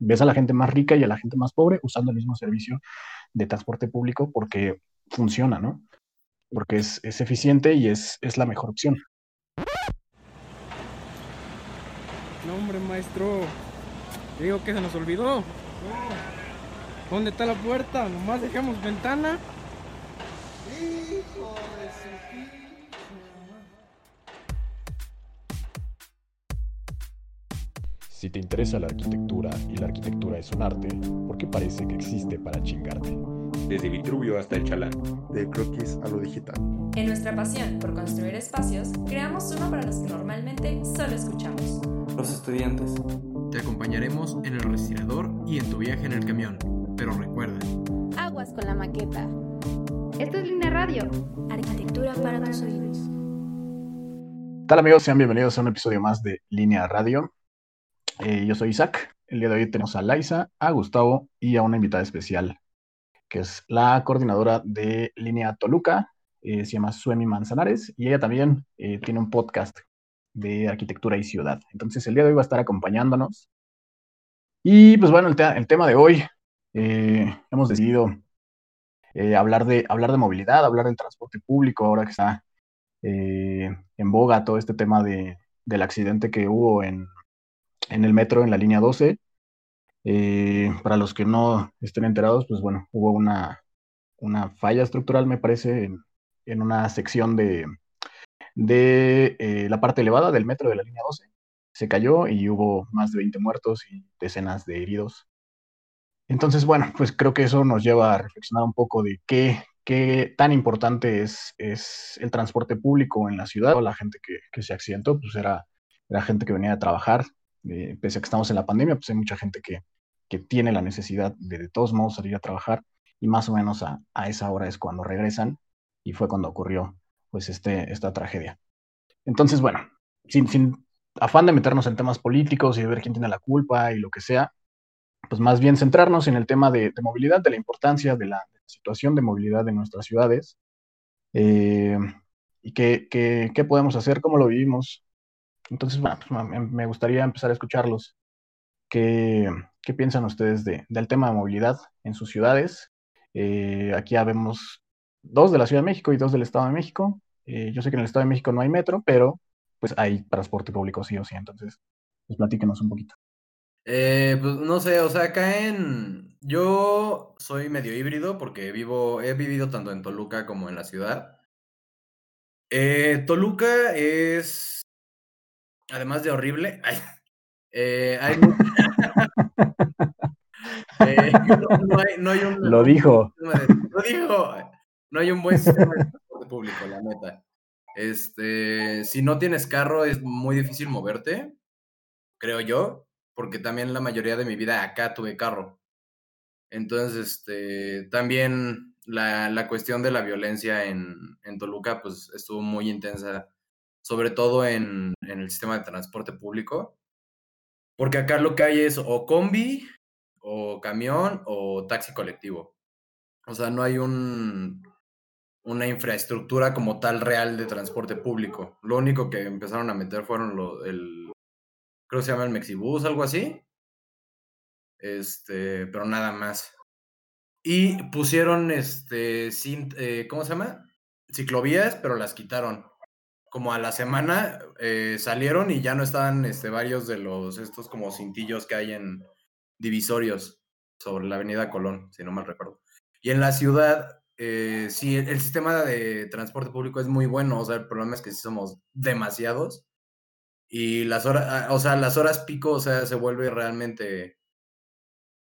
ves a la gente más rica y a la gente más pobre usando el mismo servicio de transporte público porque funciona, ¿no? Porque es, eficiente y es, es la mejor opción. No, hombre, maestro. Digo que se nos olvidó. ¿Dónde está la puerta? Nomás dejamos ventana. Si te interesa la arquitectura y la arquitectura es un arte, ¿por qué parece que existe para chingarte? Desde Vitruvio hasta el Chalán. De croquis a lo digital. En nuestra pasión por construir espacios, creamos uno para los que normalmente solo escuchamos. Los estudiantes. Te acompañaremos en el respirador y en tu viaje en el camión. Pero recuerda. Aguas con la maqueta. Esto es Línea Radio. Arquitectura para tus oídos. ¿Qué tal amigos? Sean bienvenidos a un episodio más de Línea Radio. Eh, yo soy Isaac. El día de hoy tenemos a Laisa, a Gustavo y a una invitada especial, que es la coordinadora de Línea Toluca. Eh, se llama Suemi Manzanares y ella también eh, tiene un podcast de arquitectura y ciudad. Entonces el día de hoy va a estar acompañándonos. Y pues bueno, el, tema de hoy, hemos decidido hablar, de, hablar de movilidad, hablar del transporte público, ahora que está en boga todo este tema de, del accidente que hubo en, en el metro en la línea 12. Eh, para los que no estén enterados, pues bueno, hubo una, una falla estructural, me parece, en, en una sección de, de eh, la parte elevada del metro de la línea 12. Se cayó y hubo más de 20 muertos y decenas de heridos. Entonces, bueno, pues creo que eso nos lleva a reflexionar un poco de qué, qué tan importante es, es el transporte público en la ciudad. La gente que, que se accidentó, pues era, era gente que venía a trabajar, eh, pese a que estamos en la pandemia, pues hay mucha gente que, que tiene la necesidad de de todos modos salir a trabajar y más o menos a, a, esa hora es cuando regresan y fue cuando ocurrió pues este, esta tragedia. Entonces, bueno, sin, sin afán de meternos en temas políticos y de ver quién tiene la culpa y lo que sea, pues más bien centrarnos en el tema de, de movilidad, de la importancia de la, de situación de movilidad en nuestras ciudades eh, y qué, qué, qué podemos hacer, cómo lo vivimos, entonces, bueno, pues, me gustaría empezar a escucharlos. ¿Qué, piensan ustedes de, del tema de movilidad en sus ciudades? Eh, aquí ya vemos dos de la Ciudad de México y dos del Estado de México. Eh, yo sé que en el Estado de México no hay metro, pero pues hay transporte público sí o sí. Entonces, pues platíquenos un poquito. Eh, pues no sé, o sea, acá en... Yo soy medio híbrido porque vivo, he vivido tanto en Toluca como en la ciudad. Toluca es además de horrible, eh, hay, eh, no, no, hay, no, hay, un... Lo dijo. Lo dijo. No hay un buen sistema de transporte público, la neta. Este, si no tienes carro es muy difícil moverte, creo yo, porque también la mayoría de mi vida acá tuve carro. Entonces, este, también la, la cuestión de la violencia en, en Toluca, pues estuvo muy intensa sobre todo en, en, el sistema de transporte público, porque acá lo que hay es o combi, o camión, o taxi colectivo. O sea, no hay un, una infraestructura como tal real de transporte público. Lo único que empezaron a meter fueron lo, el, creo que se llama el Mexibus, algo así. Este, pero nada más. Y pusieron, este, eh, ¿cómo se llama? Ciclovías, pero las quitaron como a la semana eh, salieron y ya no estaban este, varios de los, estos como cintillos que hay en divisorios sobre la avenida Colón, si no mal recuerdo. Y en la ciudad, eh, sí, el sistema de transporte público es muy bueno, o sea, el problema es que sí somos demasiados y las horas, ah, o sea, las horas pico, o sea, se vuelve realmente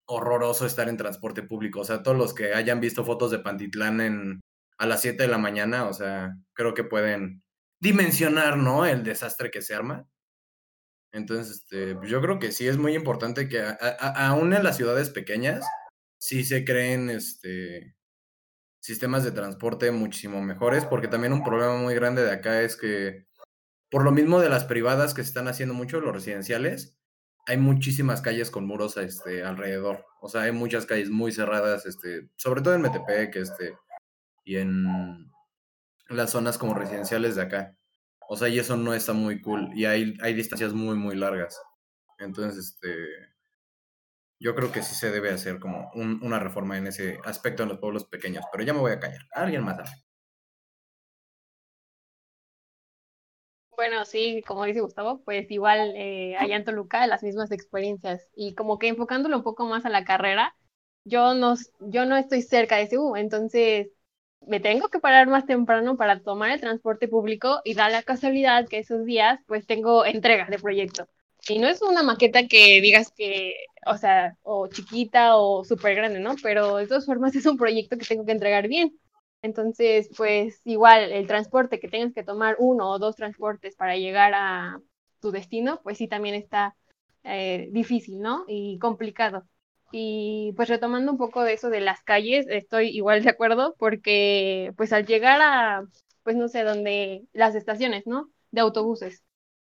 horroroso estar en transporte público, o sea, todos los que hayan visto fotos de Pantitlán en, a las 7 de la mañana, o sea, creo que pueden dimensionar, ¿no? El desastre que se arma. Entonces, este, yo creo que sí es muy importante que aún en las ciudades pequeñas sí se creen este, sistemas de transporte muchísimo mejores, porque también un problema muy grande de acá es que por lo mismo de las privadas que se están haciendo mucho, los residenciales, hay muchísimas calles con muros este, alrededor. O sea, hay muchas calles muy cerradas, este, sobre todo en Metepec, este, y en las zonas como residenciales de acá. O sea, y eso no está muy cool. Y hay, hay distancias muy, muy largas. Entonces, este. yo creo que sí se debe hacer como un- una reforma en ese aspecto en los pueblos pequeños, pero ya me voy a callar. Alguien más. Bueno, sí, como dice Gustavo, pues igual eh, allá en Toluca las mismas experiencias y como que enfocándolo un poco más a la carrera, yo no, yo no estoy cerca de CU, entonces me tengo que parar más temprano para tomar el transporte público y da la casualidad que esos días pues tengo entregas de proyecto. Y no es una maqueta que digas que, o sea, o chiquita o súper grande, ¿no? Pero de todas formas es un proyecto que tengo que entregar bien. Entonces, pues igual el transporte que tengas que tomar uno o dos transportes para llegar a tu destino, pues sí también está eh, difícil, ¿no? Y complicado. Y pues retomando un poco de eso de las calles, estoy igual de acuerdo porque pues al llegar a, pues no sé, donde las estaciones, ¿no? De autobuses,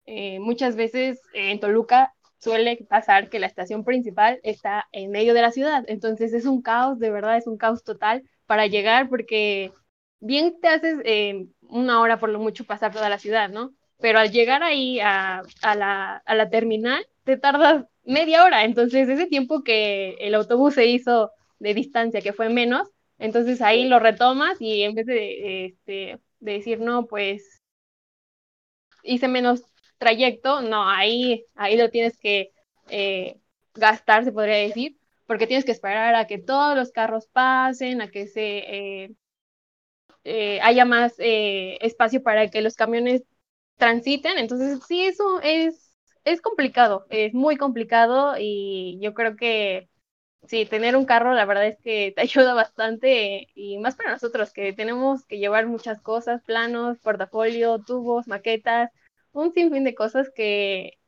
eh, muchas veces en Toluca suele pasar que la estación principal está en medio de la ciudad, entonces es un caos, de verdad es un caos total para llegar porque bien te haces eh, una hora por lo mucho pasar toda la ciudad, ¿no? Pero al llegar ahí a, a la, a la terminal, te tardas media hora. Entonces, ese tiempo que el autobús se hizo de distancia, que fue menos, entonces ahí lo retomas y en vez de, este, de decir, no, pues hice menos trayecto, no, ahí, ahí lo tienes que eh, gastar, se podría decir, porque tienes que esperar a que todos los carros pasen, a que se eh, eh, haya más eh, espacio para que los camiones transiten. Entonces, sí, eso es, es complicado, es muy complicado y yo creo que sí, tener un carro, la verdad es que te ayuda bastante y más para nosotros que tenemos que llevar muchas cosas, planos, portafolio, tubos, maquetas, un sinfín de cosas que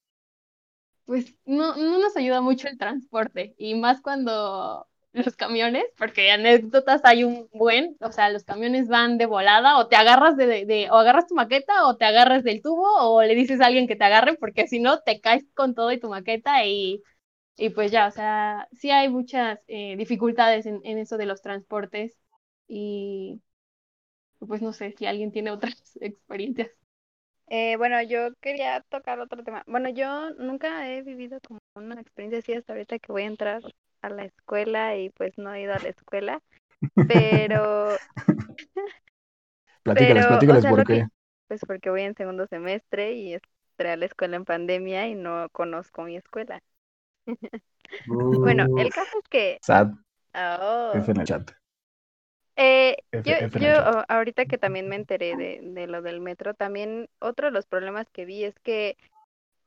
pues no, no nos ayuda mucho el transporte y más cuando los camiones, porque anécdotas hay un buen, o sea, los camiones van de volada o te agarras de, de, o agarras tu maqueta o te agarras del tubo o le dices a alguien que te agarre porque si no te caes con todo y tu maqueta y, y pues ya, o sea, sí hay muchas eh, dificultades en, en eso de los transportes y pues no sé si alguien tiene otras experiencias. Eh, bueno, yo quería tocar otro tema. Bueno, yo nunca he vivido como una experiencia así hasta ahorita que voy a entrar a la escuela y pues no he ido a la escuela, pero, Platícales, pero, o platícales sea, por que, qué. pues porque voy en segundo semestre y entré a la escuela en pandemia y no conozco mi escuela. Bueno, el caso es que, sad, oh, F en el chat. Eh, F, yo, F yo a- ahorita que también me enteré de, de lo del metro, también otro de los problemas que vi es que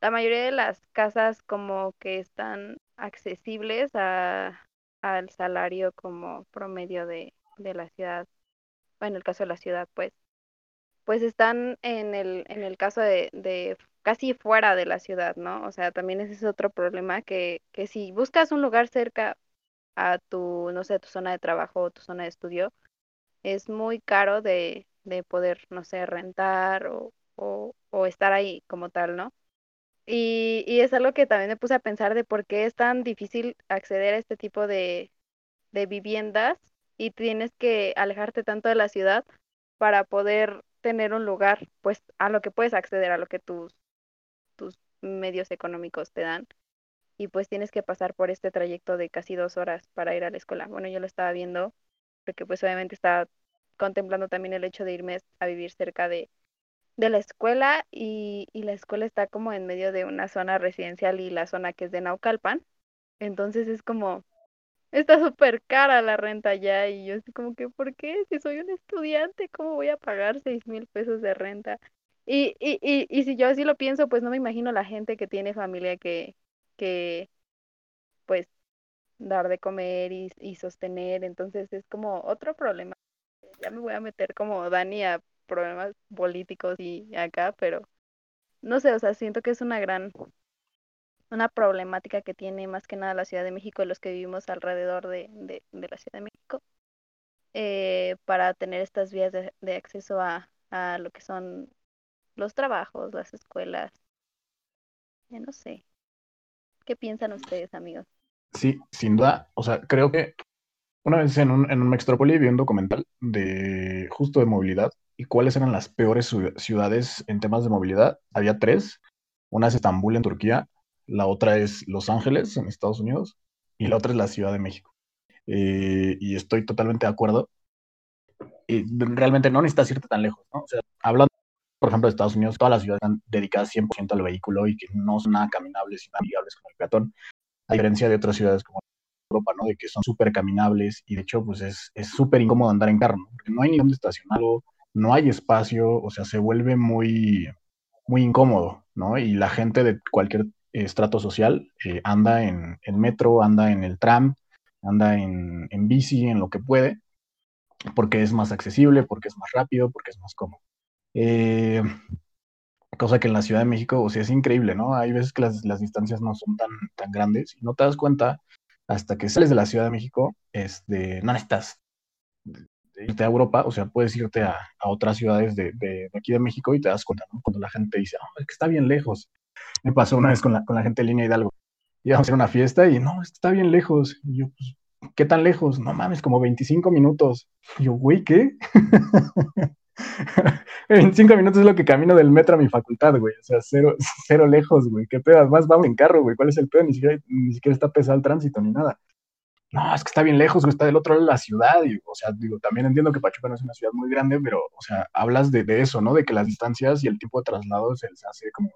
la mayoría de las casas como que están accesibles a, al salario como promedio de, de la ciudad, bueno, en el caso de la ciudad, pues, pues están en el, en el caso de, de casi fuera de la ciudad, ¿no? O sea, también ese es otro problema que, que si buscas un lugar cerca a tu, no sé, tu zona de trabajo o tu zona de estudio, es muy caro de, de poder, no sé, rentar o, o, o estar ahí como tal, ¿no? Y, y es algo que también me puse a pensar de por qué es tan difícil acceder a este tipo de, de viviendas y tienes que alejarte tanto de la ciudad para poder tener un lugar, pues, a lo que puedes acceder, a lo que tus, tus medios económicos te dan. Y pues tienes que pasar por este trayecto de casi dos horas para ir a la escuela. Bueno, yo lo estaba viendo porque pues obviamente estaba contemplando también el hecho de irme a vivir cerca de, de la escuela y, y la escuela está como en medio de una zona residencial y la zona que es de Naucalpan. Entonces es como, está súper cara la renta allá y yo así como que, ¿por qué? Si soy un estudiante, ¿cómo voy a pagar seis mil pesos de renta? Y, y, y, y si yo así lo pienso, pues no me imagino la gente que tiene familia que, que pues dar de comer y, y sostener. Entonces es como otro problema. Ya me voy a meter como Dani a problemas políticos y acá, pero no sé, o sea, siento que es una gran, una problemática que tiene más que nada la Ciudad de México y los que vivimos alrededor de, de, la Ciudad de México, eh, para tener estas vías de, de acceso a, a lo que son los trabajos, las escuelas. Ya no sé. ¿Qué piensan ustedes, amigos? Sí, sin duda. O sea, creo que una vez en un, en un Mextrópoli vi un documental de justo de movilidad y cuáles eran las peores ciu- ciudades en temas de movilidad. Había tres. Una es Estambul en Turquía, la otra es Los Ángeles en Estados Unidos y la otra es la Ciudad de México. Eh, y estoy totalmente de acuerdo. Y realmente no necesitas irte tan lejos, ¿no? O sea, hablando, por ejemplo, de Estados Unidos, todas las ciudades están dedicadas 100% al vehículo y que no son nada caminables y amigables con el peatón, a diferencia de otras ciudades como Europa, ¿no? De que son súper caminables y de hecho, pues es súper incómodo andar en carro, ¿no? Porque no hay ni dónde estacionarlo, no hay espacio, o sea, se vuelve muy, muy incómodo, ¿no? Y la gente de cualquier estrato social eh, anda en, en, metro, anda en el tram, anda en, en, bici, en lo que puede, porque es más accesible, porque es más rápido, porque es más cómodo. Eh, cosa que en la Ciudad de México, o sea, es increíble, ¿no? Hay veces que las, las, distancias no son tan, tan grandes y no te das cuenta hasta que sales de la Ciudad de México, este, no necesitas irte a Europa, o sea, puedes irte a, a otras ciudades de, de, aquí de México y te das cuenta, ¿no? Cuando la gente dice, oh, es que está bien lejos. Me pasó una vez con la, con la gente de Línea Hidalgo. Íbamos a hacer una fiesta y no, está bien lejos. Y yo, pues, ¿qué tan lejos? No mames, como 25 minutos. Yo, güey, ¿qué? 25 minutos es lo que camino del metro a mi facultad, güey. O sea, cero, cero lejos, güey. ¿Qué pedo? Además, vamos en carro, güey. ¿Cuál es el pedo? Ni siquiera, está pesado el tránsito ni nada no, es que está bien lejos, está del otro lado de la ciudad. O sea, digo, también entiendo que Pachuca no es una ciudad muy grande, pero, o sea, hablas de, eso, ¿no? De que las distancias y el tipo de traslado se, hace como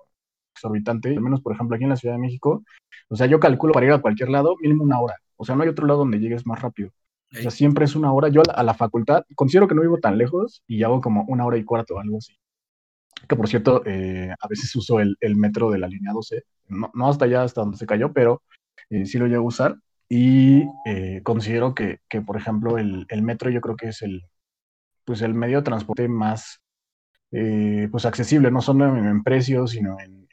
exorbitante. Al menos, por ejemplo, aquí en la Ciudad de México, o sea, yo calculo para ir a cualquier lado mínimo una hora. O sea, no hay otro lado donde llegues más rápido. O siempre es una hora. Yo a la, facultad considero que no vivo tan lejos y hago como una hora y cuarto, algo así. Que por cierto, eh, a veces uso el, metro de la línea 12. No, no, hasta allá, hasta donde se cayó, pero eh, sí lo llego a usar. Y eh, considero que, que, por ejemplo, el, el, metro yo creo que es el, pues el medio de transporte más eh, pues accesible, no solo en, en precio, sino en,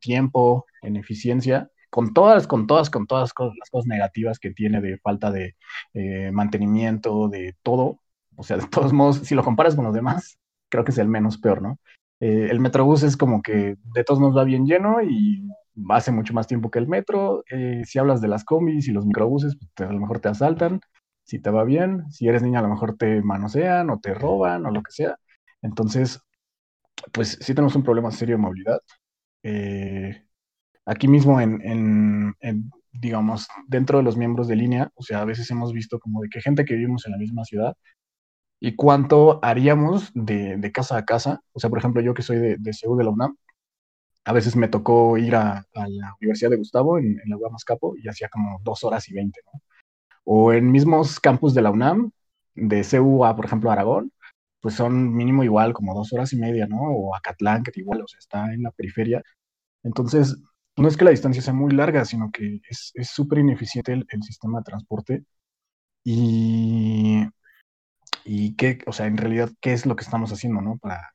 tiempo, en eficiencia, con todas, con todas, con todas las cosas negativas que tiene de falta de eh, mantenimiento, de todo. O sea, de todos modos, si lo comparas con los demás, creo que es el menos peor, ¿no? el Metrobús es como que de todos modos va bien lleno y hace mucho más tiempo que el metro. Eh, si hablas de las combis y los microbuses, pues, a lo mejor te asaltan. Si te va bien, si eres niña, a lo mejor te manosean o te roban o lo que sea. Entonces, pues sí tenemos un problema serio de movilidad. Eh, aquí mismo en, digamos, dentro de los miembros de línea, o sea, a veces hemos visto como de que gente que vivimos en la misma ciudad y cuánto haríamos de, casa a casa. O sea, por ejemplo, yo que soy de, de CEU de la UNAM, a veces me tocó ir a, la Universidad de Gustavo en, la UAM Capo y hacía como dos horas y veinte, ¿no? O en mismos campus de la UNAM, de CU a, por ejemplo, Aragón, pues son mínimo igual, como dos horas y media, ¿no? O Acatlán, que igual, o sea, está en la periferia. Entonces, no es que la distancia sea muy larga, sino que es súper ineficiente el, sistema de transporte. Y, y qué, o sea, en realidad, ¿qué es lo que estamos haciendo, ¿no? Para,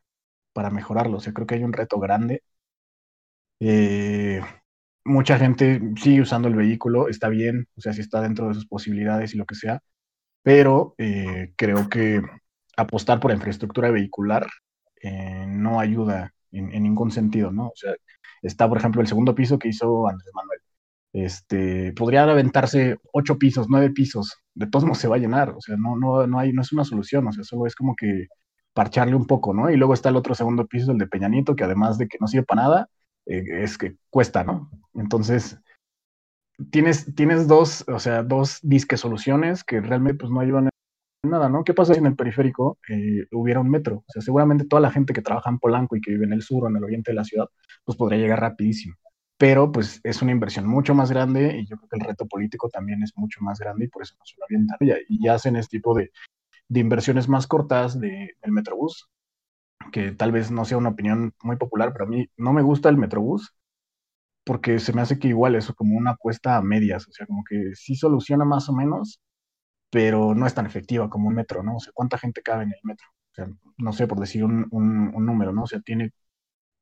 para mejorarlo. O sea, creo que hay un reto grande eh, mucha gente sigue usando el vehículo, está bien, o sea, si está dentro de sus posibilidades y lo que sea, pero eh, creo que apostar por infraestructura vehicular eh, no ayuda en, ningún sentido, ¿no? O sea, está, por ejemplo, el segundo piso que hizo Andrés Manuel. Este, podría aventarse ocho pisos, nueve pisos, de todos modos se va a llenar, o sea, no, no, no, hay, no es una solución, o sea, solo es como que parcharle un poco, ¿no? Y luego está el otro segundo piso, el de Peñanito, que además de que no sirve para nada, eh, es que cuesta, ¿no? Entonces, tienes, tienes dos, o sea, dos disque soluciones que realmente pues no ayudan nada, ¿no? ¿Qué pasa si en el periférico eh, hubiera un metro? O sea, seguramente toda la gente que trabaja en Polanco y que vive en el sur o en el oriente de la ciudad, pues podría llegar rapidísimo. Pero pues es una inversión mucho más grande y yo creo que el reto político también es mucho más grande y por eso no se lo avientan. Y, y hacen este tipo de, de inversiones más cortas de, del Metrobús, que tal vez no sea una opinión muy popular, pero a mí no me gusta el Metrobús porque se me hace que igual eso como una apuesta a medias, o sea, como que sí soluciona más o menos, pero no es tan efectiva como un metro, ¿no? O sea, ¿cuánta gente cabe en el metro? O sea, no sé, por decir un, un, número, ¿no? O sea, tiene,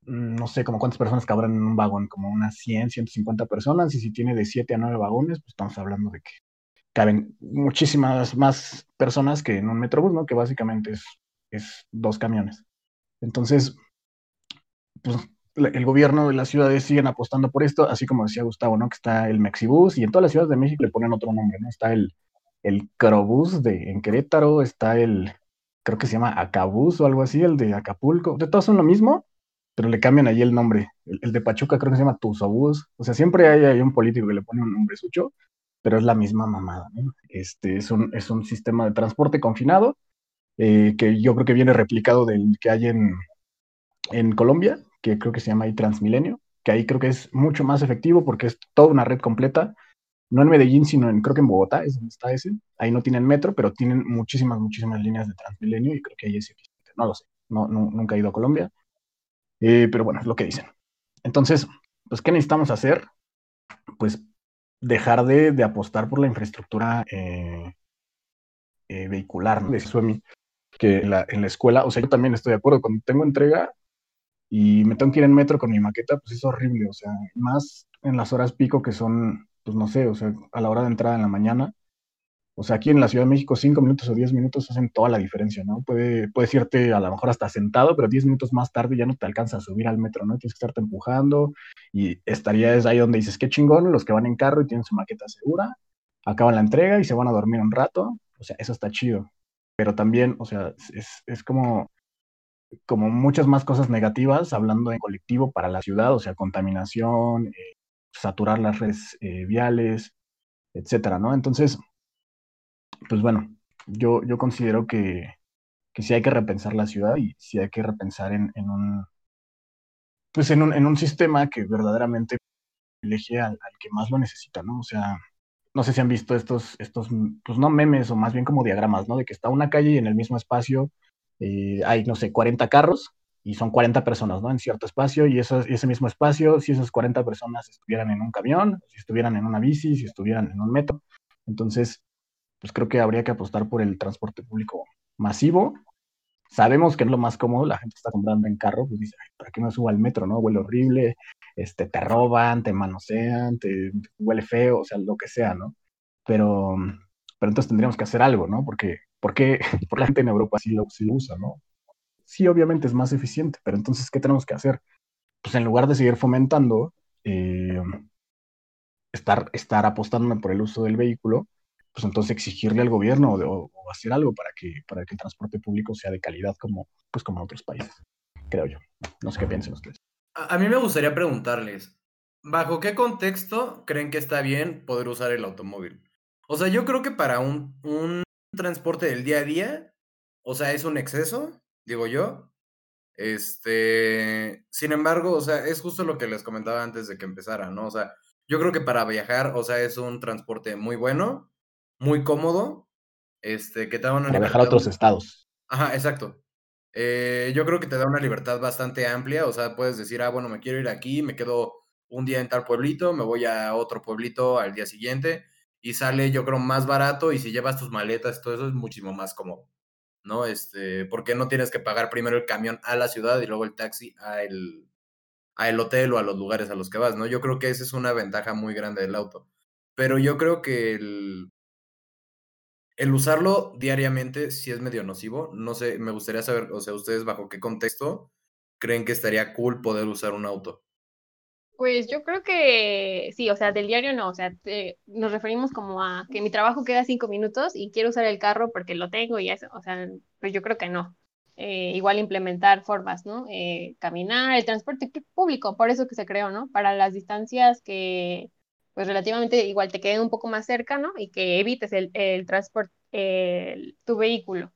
no sé, como cuántas personas cabrán en un vagón, como unas 100, 150 personas, y si tiene de 7 a 9 vagones, pues estamos hablando de que caben muchísimas más personas que en un metrobús, ¿no? Que básicamente es, es dos camiones. Entonces, pues el gobierno de las ciudades siguen apostando por esto, así como decía Gustavo, ¿no? Que está el Mexibus y en todas las ciudades de México le ponen otro nombre, ¿no? Está el, el Crobús de, en Querétaro, está el, creo que se llama Acabús o algo así, el de Acapulco. De todos son lo mismo, pero le cambian ahí el nombre. El, de Pachuca creo que se llama Tuzobús. O sea, siempre hay, hay, un político que le pone un nombre sucho, pero es la misma mamada. Este, es un, es un sistema de transporte confinado eh, que yo creo que viene replicado del que hay en, en Colombia, que creo que se llama ahí Transmilenio, que ahí creo que es mucho más efectivo porque es toda una red completa, no en Medellín, sino en, creo que en Bogotá, es donde está ese. Ahí no tienen metro, pero tienen muchísimas, muchísimas líneas de Transmilenio y creo que ahí es eficiente. No lo sé, no, nunca he ido a Colombia, eh, pero bueno, es lo que dicen. Entonces, pues, ¿qué necesitamos hacer? Pues dejar de, de apostar por la infraestructura eh, eh, vehicular, ¿no? De Suemi, que en la, en la escuela, o sea, yo también estoy de acuerdo, cuando tengo entrega y me tengo que ir en metro con mi maqueta, pues es horrible, o sea, más en las horas pico que son, pues no sé, o sea, a la hora de entrada en la mañana, o sea, aquí en la Ciudad de México, cinco minutos o diez minutos hacen toda la diferencia, ¿no? Puede, puedes irte a lo mejor hasta sentado, pero diez minutos más tarde ya no te alcanza a subir al metro, ¿no? Tienes que estarte empujando y estarías ahí donde dices, qué chingón, los que van en carro y tienen su maqueta segura, acaban la entrega y se van a dormir un rato, o sea, eso está chido. Pero también, o sea, es, es como, como muchas más cosas negativas hablando en colectivo para la ciudad, o sea, contaminación, eh, saturar las redes eh, viales, etcétera, ¿no? Entonces, pues bueno, yo, yo considero que, que sí hay que repensar la ciudad y sí hay que repensar en, en un pues en un, en un sistema que verdaderamente privilegie al, al, que más lo necesita, ¿no? O sea, no sé si han visto estos, estos, pues no memes o más bien como diagramas, ¿no? De que está una calle y en el mismo espacio eh, hay, no sé, 40 carros y son 40 personas, ¿no? En cierto espacio y, eso, ese mismo espacio, si esas 40 personas estuvieran en un camión, si estuvieran en una bici, si estuvieran en un metro, entonces pues creo que habría que apostar por el transporte público masivo. Sabemos que es lo más cómodo, la gente está comprando en carro, pues dice, ¿para qué me subo al metro, no? Huele horrible, este, te roban, te manosean, te huele feo, o sea, lo que sea, ¿no? Pero, pero entonces tendríamos que hacer algo, ¿no? Porque, porque, por la gente en Europa sí lo, sí lo usa, ¿no? Sí, obviamente es más eficiente, pero entonces, ¿qué tenemos que hacer? Pues en lugar de seguir fomentando, eh, estar, estar apostando por el uso del vehículo, pues entonces exigirle al gobierno o, o, hacer algo para que, para que el transporte público sea de calidad como, pues como en otros países, creo yo. No sé qué piensen ustedes. A, a mí me gustaría preguntarles, ¿bajo qué contexto creen que está bien poder usar el automóvil? O sea, yo creo que para un, un transporte del día a día, o sea, es un exceso, digo yo. Este, sin embargo, o sea, es justo lo que les comentaba antes de que empezara, ¿no? O sea, yo creo que para viajar, o sea, es un transporte muy bueno, muy cómodo, este, que te da una Para viajar a otros estados. Ajá, exacto. Eh, yo creo que te da una libertad bastante amplia, o sea, puedes decir, ah, bueno, me quiero ir aquí, me quedo un día en tal pueblito, me voy a otro pueblito al día siguiente y sale, yo creo, más barato y si llevas tus maletas, todo eso es muchísimo más cómodo, ¿no? Este, porque no tienes que pagar primero el camión a la ciudad y luego el taxi a el, a el hotel o a los lugares a los que vas, ¿no? Yo creo que esa es una ventaja muy grande del auto. Pero yo creo que el, el usarlo diariamente sí es medio nocivo. No sé, me gustaría saber, o sea, ustedes bajo qué contexto creen que estaría cool poder usar un auto. Pues yo creo que sí, o sea, del diario no, o sea, nos referimos como a que mi trabajo queda cinco minutos y quiero usar el carro porque lo tengo y eso, o sea, pues yo creo que no. Eh, igual implementar formas, ¿no? Eh, caminar, el transporte público, por eso que se creó, ¿no? Para las distancias que, pues relativamente igual te queden un poco más cerca, ¿no? Y que evites el, el transporte, el, tu vehículo.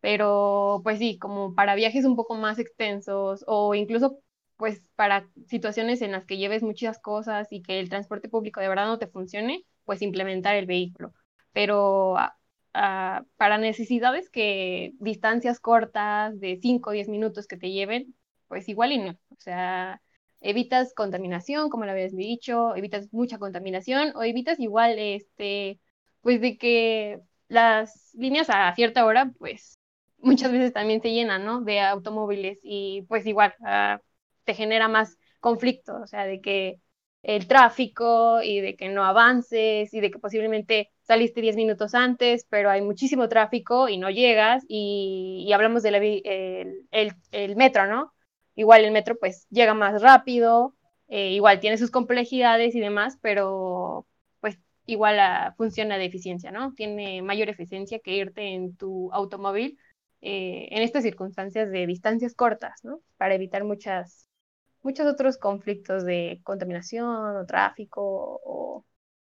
Pero, pues sí, como para viajes un poco más extensos o incluso pues para situaciones en las que lleves muchas cosas y que el transporte público de verdad no te funcione, pues implementar el vehículo. Pero a, a, para necesidades que distancias cortas de 5 o 10 minutos que te lleven, pues igual y no. O sea, evitas contaminación, como lo habías dicho, evitas mucha contaminación o evitas igual, este, pues de que las líneas a cierta hora, pues muchas veces también se llenan, ¿no? De automóviles y pues igual, uh, te genera más conflicto, o sea, de que el tráfico y de que no avances y de que posiblemente saliste 10 minutos antes, pero hay muchísimo tráfico y no llegas y, hablamos del el, metro, ¿no? Igual el metro pues llega más rápido, eh, igual tiene sus complejidades y demás, pero pues igual la, funciona de eficiencia, ¿no? Tiene mayor eficiencia que irte en tu automóvil eh, en estas circunstancias de distancias cortas, ¿no? Para evitar muchas muchos otros conflictos de contaminación o tráfico o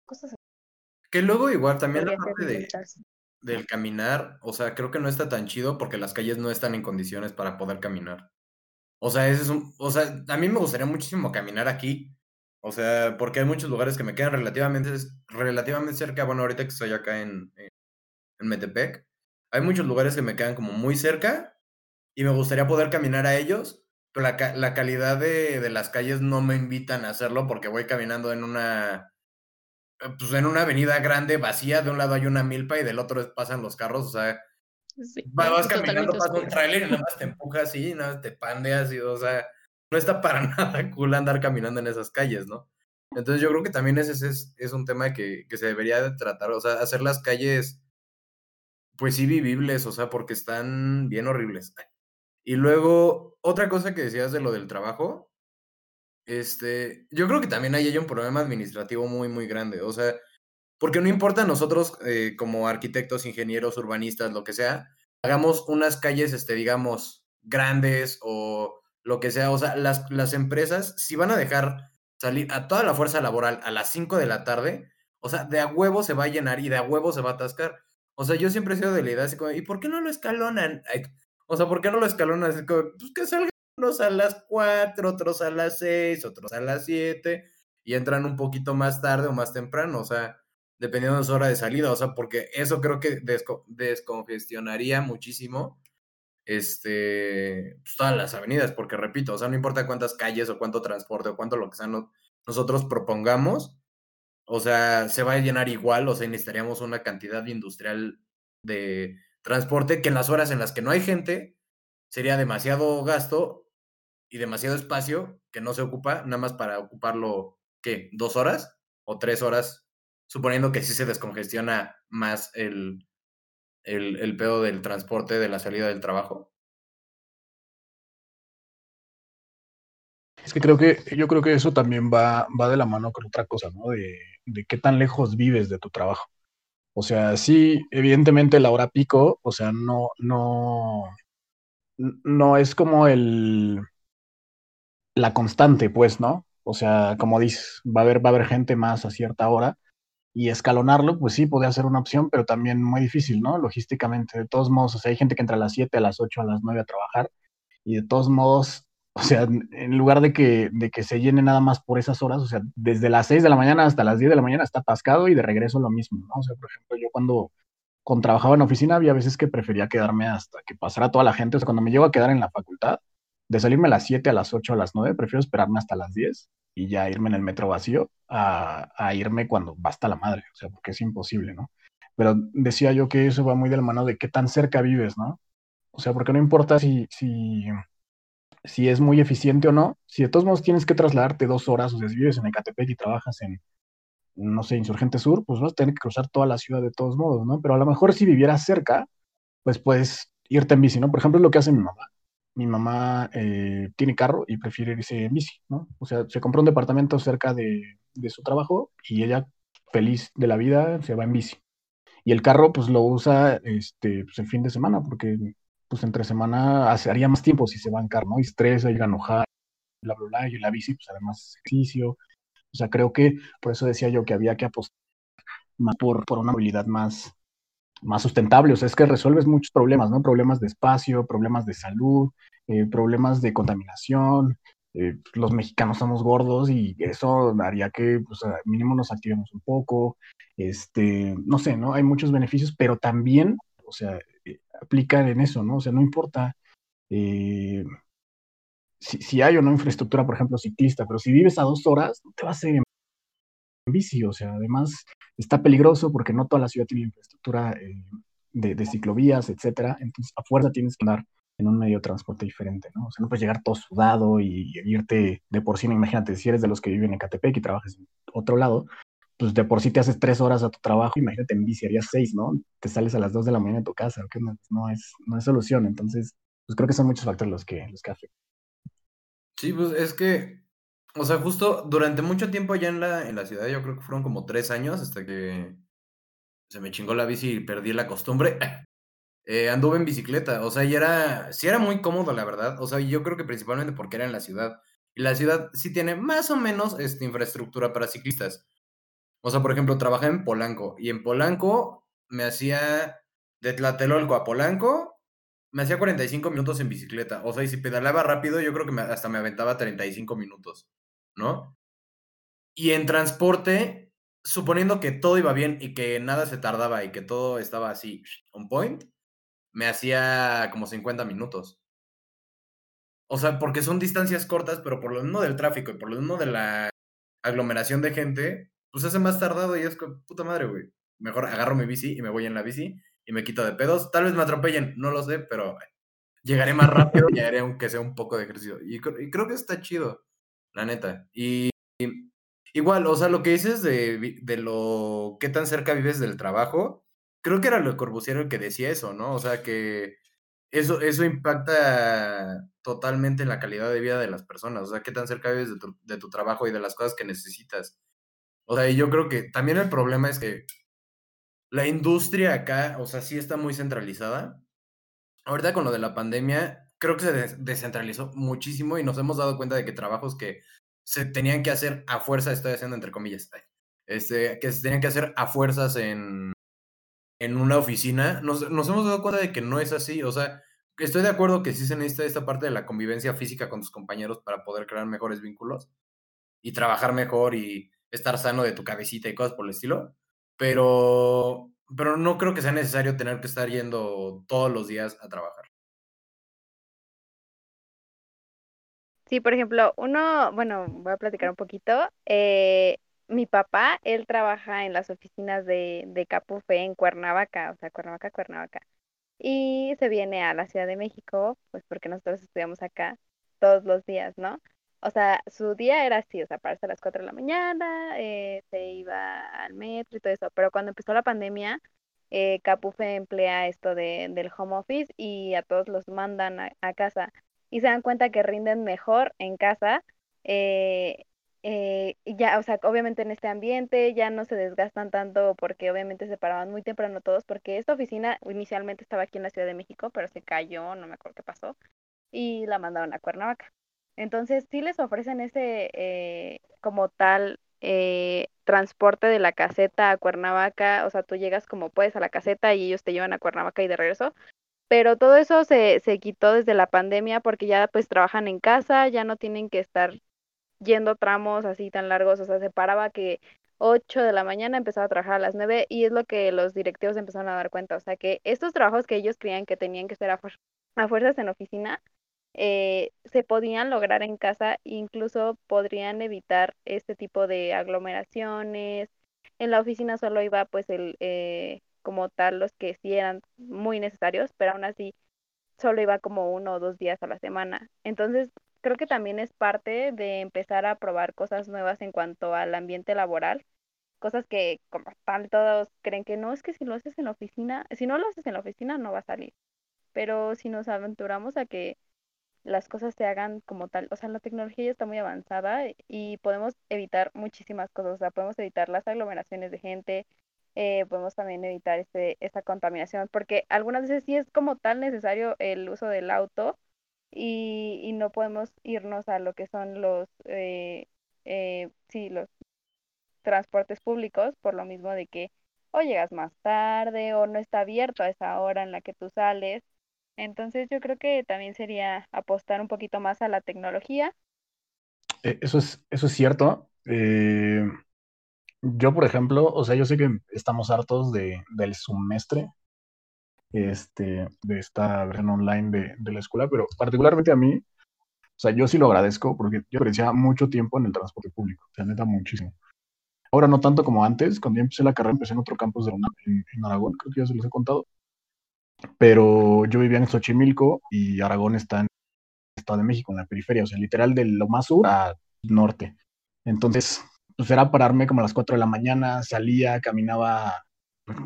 cosas así. Que luego igual también la Podría ser parte de, del caminar, o sea, creo que no está tan chido porque las calles no están en condiciones para poder caminar. O sea, ese es un, o sea, a mí me gustaría muchísimo caminar aquí. O sea, porque hay muchos lugares que me quedan relativamente, relativamente cerca. Bueno, ahorita que estoy acá en, en, en Metepec, hay muchos lugares que me quedan como muy cerca y me gustaría poder caminar a ellos, la, la calidad de, de las calles no me invitan a hacerlo porque voy caminando en una, eh, pues en una avenida grande, vacía, de un lado hay una milpa y del otro pasan los carros, o sea, Sí, va- vas caminando, pasa un tráiler y nada más te empuja así, y nada más te pandeas y, o sea, no está para nada cool andar caminando en esas calles, ¿no? Entonces yo creo que también ese es, es, es un tema que, que se debería de tratar, o sea, hacer las calles, pues sí, vivibles, o sea, porque están bien horribles. Y luego, otra cosa que decías de lo del trabajo, este, yo creo que también ahí hay un problema administrativo muy, muy grande. O sea, porque no importa nosotros eh, como arquitectos, ingenieros, urbanistas, lo que sea, hagamos unas calles, este, digamos, grandes o lo que sea. O sea, las, las empresas, si van a dejar salir a toda la fuerza laboral a las 5 de la tarde, o sea, de a huevo se va a llenar y de a huevo se va a atascar. O sea, yo siempre he sido de la idea así ¿y por qué no lo escalonan? O sea, ¿por qué no lo escalonan? Así como, pues que salgan unos a las 4, otros a las 6, otros a las 7 y entran un poquito más tarde o más temprano, o sea, dependiendo de su hora de salida, o sea, porque eso creo que desco- descongestionaría muchísimo este, pues, todas las avenidas, porque repito, o sea, no importa cuántas calles o cuánto transporte o cuánto lo que sea no- nosotros propongamos, o sea, se va a llenar igual, o sea, necesitaríamos una cantidad industrial de transporte que en las horas en las que no hay gente sería demasiado gasto y demasiado espacio que no se ocupa, nada más para ocuparlo, ¿qué? ¿Dos horas o tres horas? Suponiendo que sí se descongestiona más el, el, pedo del transporte de la salida del trabajo. Es que creo que, yo creo que eso también va, va de la mano con otra cosa, ¿no? De, de qué tan lejos vives de tu trabajo. O sea, sí, evidentemente la hora pico, o sea, no, no, no es como el, la constante, pues, ¿no? O sea, como dices, va a haber, va a haber gente más a cierta hora y escalonarlo, pues sí, podría ser una opción, pero también muy difícil, ¿no? Logísticamente, de todos modos, o sea, hay gente que entra a las 7, a las 8, a las 9 a trabajar y de todos modos, o sea, en lugar de que, de que se llene nada más por esas horas, o sea, desde las 6 de la mañana hasta las 10 de la mañana está atascado y de regreso lo mismo, ¿no? O sea, por ejemplo, yo cuando, trabajaba en oficina había veces que prefería quedarme hasta que pasara toda la gente, o sea, cuando me llego a quedar en la facultad, de salirme a las 7, a las 8, a las 9, prefiero esperarme hasta las 10 y ya irme en el metro vacío a, a irme cuando basta la madre, o sea, porque es imposible, ¿no? Pero decía yo que eso va muy de la mano de qué tan cerca vives, ¿no? O sea, porque no importa si, si, si es muy eficiente o no, si de todos modos tienes que trasladarte dos horas, o sea, si vives en Ecatepec y trabajas en, no sé, Insurgente Sur, pues vas a tener que cruzar toda la ciudad de todos modos, ¿no? Pero a lo mejor si vivieras cerca, pues puedes irte en bici, ¿no? Por ejemplo, es lo que hace mi mamá. Mi mamá eh, tiene carro y prefiere irse en bici, ¿no? O sea, se compró un departamento cerca de, de su trabajo y ella, feliz de la vida, se va en bici. Y el carro, pues lo usa este, pues, el fin de semana, porque pues entre semana haría más tiempo si se va en carro, ¿no? Y estresa, llega a enojar, bla, bla, bla. Y la bici, pues además ejercicio. O sea, creo que por eso decía yo que había que apostar más por, por una movilidad más, más sustentable. O sea, es que resuelves muchos problemas, ¿no? Problemas de espacio, problemas de salud, eh, problemas de contaminación. Eh, los mexicanos somos gordos y eso haría que, pues, a- mínimo nos activemos un poco. Este, no sé, ¿no? Hay muchos beneficios, pero también, o sea, eh, aplican en eso, ¿no? O sea, no importa eh, si, si hay o no infraestructura, por ejemplo, ciclista, pero si vives a dos horas, no te vas a ir en bici, o sea, además está peligroso porque no toda la ciudad tiene infraestructura eh, de, ciclovías, etcétera, entonces a fuerza tienes que andar en un medio de transporte diferente, ¿no? O sea, no puedes llegar todo sudado y, y irte de por sí, imagínate, si eres de los que viven en Catepec y trabajas en otro lado, pues de por sí te haces tres horas a tu trabajo, imagínate en bici harías seis, ¿no? Te sales a las dos de la mañana de tu casa, no, no es, no es solución, entonces, pues creo que son muchos factores los que, los que afectan. Sí, pues es que, o sea, justo durante mucho tiempo allá en la, en la ciudad, yo creo que fueron como tres años hasta que se me chingó la bici y perdí la costumbre. eh, anduve en bicicleta, o sea, y era, sí era muy cómodo, la verdad. O sea, yo creo que principalmente porque era en la ciudad. Y la ciudad sí tiene más o menos este, infraestructura para ciclistas. O sea, por ejemplo, trabajé en Polanco y en Polanco me hacía de Tlatelolco a Polanco, me hacía 45 minutos en bicicleta. O sea, y si pedaleaba rápido, yo creo que hasta me aventaba 35 minutos, ¿no? Y en transporte, suponiendo que todo iba bien y que nada se tardaba y que todo estaba así on point, me hacía como 50 minutos. O sea, porque son distancias cortas, pero por lo mismo del tráfico y por lo mismo de la aglomeración de gente, pues hace más tardado y es como, puta madre, güey. Mejor agarro mi bici y me voy en la bici y me quito de pedos. Tal vez me atropellen, no lo sé, pero llegaré más rápido y haré aunque sea un poco de ejercicio. Y, cre- y creo que está chido, la neta. Y, igual, o sea, lo que dices de, de lo qué tan cerca vives del trabajo, creo que era lo Corbusier el que decía eso, ¿no? O sea, que eso, eso impacta totalmente en la calidad de vida de las personas. O sea, qué tan cerca vives de tu, de tu trabajo y de las cosas que necesitas. O sea, y yo creo que también el problema es que la industria acá, o sea, sí está muy centralizada. Ahorita con lo de la pandemia, creo que se des- descentralizó muchísimo y nos hemos dado cuenta de que trabajos que se tenían que hacer a fuerza, estoy haciendo entre comillas, este, que se tenían que hacer a fuerzas en, en una oficina, nos, nos hemos dado cuenta de que no es así. O sea, estoy de acuerdo que sí se necesita esta parte de la convivencia física con tus compañeros para poder crear mejores vínculos y trabajar mejor y estar sano de tu cabecita y cosas por el estilo. Pero, pero no creo que sea necesario tener que estar yendo todos los días a trabajar. Sí, por ejemplo, uno, bueno, voy a platicar un poquito. eh, mi papá, él trabaja en las oficinas de, de Capufe en Cuernavaca, o sea, Cuernavaca, Cuernavaca. Y se viene a la Ciudad de México, pues porque nosotros estudiamos acá todos los días, ¿no? O sea, su día era así, o sea, pararse a las 4 de la mañana, eh, se iba al metro y todo eso. Pero cuando empezó la pandemia, eh, Capufe emplea esto de, del home office y a todos los mandan a, a casa y se dan cuenta que rinden mejor en casa. eh, eh, ya, o sea, obviamente en este ambiente ya no se desgastan tanto porque obviamente se paraban muy temprano todos, porque esta oficina inicialmente estaba aquí en la Ciudad de México, pero se cayó, no me acuerdo qué pasó, y la mandaron a Cuernavaca. Entonces sí les ofrecen ese eh, como tal eh, transporte de la caseta a Cuernavaca, o sea, tú llegas como puedes a la caseta y ellos te llevan a Cuernavaca y de regreso, pero todo eso se, se quitó desde la pandemia porque ya pues trabajan en casa, ya no tienen que estar yendo tramos así tan largos, o sea, se paraba que 8 de la mañana empezaba a trabajar a las 9 y es lo que los directivos empezaron a dar cuenta, o sea, que estos trabajos que ellos creían que tenían que ser a, fuer- a fuerzas en oficina, eh, se podían lograr en casa, incluso podrían evitar este tipo de aglomeraciones. En la oficina solo iba pues el, eh, como tal, los que sí eran muy necesarios, pero aún así solo iba como uno o dos días a la semana. Entonces, creo que también es parte de empezar a probar cosas nuevas en cuanto al ambiente laboral, cosas que como tal todos creen que no, es que si lo haces en la oficina, si no lo haces en la oficina no va a salir. Pero si nos aventuramos a que las cosas se hagan como tal, o sea, la tecnología ya está muy avanzada y podemos evitar muchísimas cosas, o sea, podemos evitar las aglomeraciones de gente, eh, podemos también evitar este, esta contaminación, porque algunas veces sí es como tal necesario el uso del auto y, y no podemos irnos a lo que son los, eh, eh, sí, los transportes públicos, por lo mismo de que o llegas más tarde o no está abierto a esa hora en la que tú sales. Entonces yo creo que también sería apostar un poquito más a la tecnología. Eh, Eso es, eso es cierto. Eh, yo, por ejemplo, o sea, yo sé que estamos hartos de, del semestre, este, de esta versión online de, de la escuela, pero particularmente a mí, o sea, yo sí lo agradezco porque yo apreciaba mucho tiempo en el transporte público, o sea, neta, muchísimo. Ahora no tanto como antes, cuando yo empecé la carrera, empecé en otro campus de la UNAM, en, en Aragón, creo que ya se los he contado, pero yo vivía en Xochimilco y Aragón está en el Estado de México, en la periferia, o sea, literal de lo más sur a norte. Entonces, pues era pararme como a las 4 de la mañana, salía, caminaba,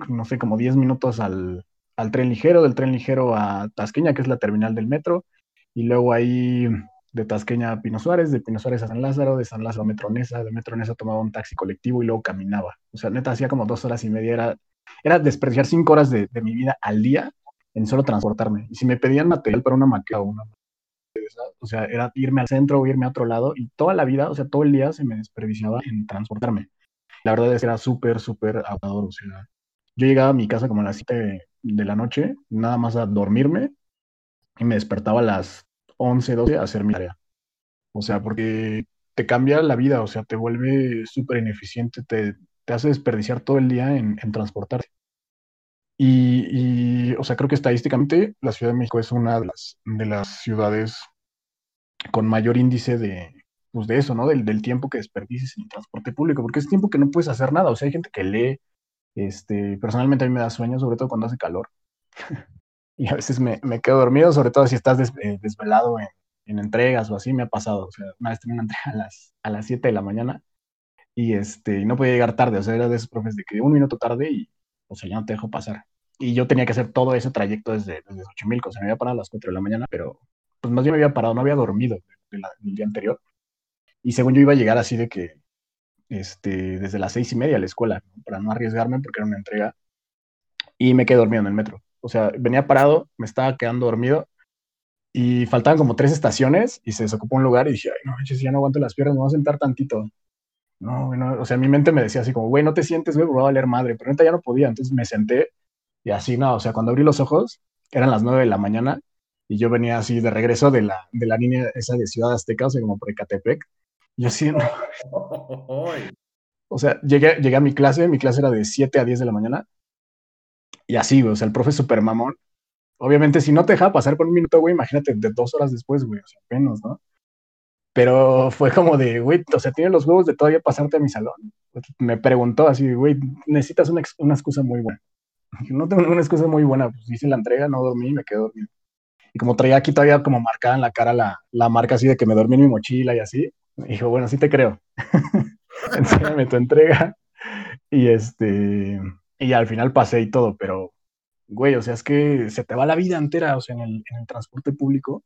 no sé, como 10 minutos al, al tren ligero, del tren ligero a Tasqueña, que es la terminal del metro, y luego ahí de Tasqueña a Pino Suárez, de Pino Suárez a San Lázaro, de San Lázaro a Metronesa, de Metronesa tomaba un taxi colectivo y luego caminaba. O sea, neta, hacía como dos horas y media, era, era desperdiciar cinco horas de, de mi vida al día en solo transportarme. Y si me pedían material para una maqueta o una o sea, era irme al centro o irme a otro lado y toda la vida, o sea, todo el día se me desperdiciaba en transportarme. La verdad es que era súper, súper agotador. O sea, yo llegaba a mi casa como a las 7 de la noche, nada más a dormirme, y me despertaba a las 11, 12 a hacer mi tarea. O sea, porque te cambia la vida, o sea, te vuelve súper ineficiente, te, te hace desperdiciar todo el día en, en transportarte. Y, y, o sea, creo que estadísticamente la Ciudad de México es una de las, de las ciudades con mayor índice de, pues de eso, ¿no? Del, del tiempo que desperdices en el transporte público, porque es tiempo que no puedes hacer nada. O sea, hay gente que lee, este, personalmente a mí me da sueño, sobre todo cuando hace calor. y a veces me, me, quedo dormido, sobre todo si estás des, eh, desvelado en, en, entregas o así, me ha pasado. O sea, una vez tenía una entrega a las, a las 7 de la mañana y, este, no podía llegar tarde. O sea, era de esos profes de que un minuto tarde y, o sea, ya no te dejo pasar. Y yo tenía que hacer todo ese trayecto desde, desde Xochimilco. O sea, me había parado a las 4 de la mañana, pero pues más bien me había parado, no había dormido el día anterior. Y según yo iba a llegar así de que, este, desde las seis y media a la escuela, para no arriesgarme porque era una entrega. Y me quedé dormido en el metro. O sea, venía parado, me estaba quedando dormido y faltaban como tres estaciones y se desocupó un lugar y dije, ay, no, ya no aguanto las piernas, me voy a sentar tantito. No, no, o sea, mi mente me decía así como, güey, no te sientes, güey, voy a valer madre, pero neta ya no podía, entonces me senté y así, no, o sea, cuando abrí los ojos, eran las nueve de la mañana y yo venía así de regreso de la, de la línea esa de Ciudad Azteca, o sea, como por Ecatepec, y así, no. O sea, llegué, llegué a mi clase, mi clase era de 7 a 10 de la mañana, y así, güey, o sea, el profe super mamón. Obviamente, si no te deja pasar por un minuto, güey, imagínate de dos horas después, güey, o sea, menos, ¿no? Pero fue como de, güey, o sea, tiene los huevos de todavía pasarte a mi salón. Me preguntó así, güey, necesitas una, una excusa muy buena. No tengo una excusa muy buena, pues hice la entrega, no dormí, me quedé dormido. Y como traía aquí todavía como marcada en la cara la, la marca así de que me dormí en mi mochila y así, me dijo, bueno, sí te creo. Enséñame tu entrega. Y este, y al final pasé y todo, pero, güey, o sea, es que se te va la vida entera, o sea, en el, en el transporte público.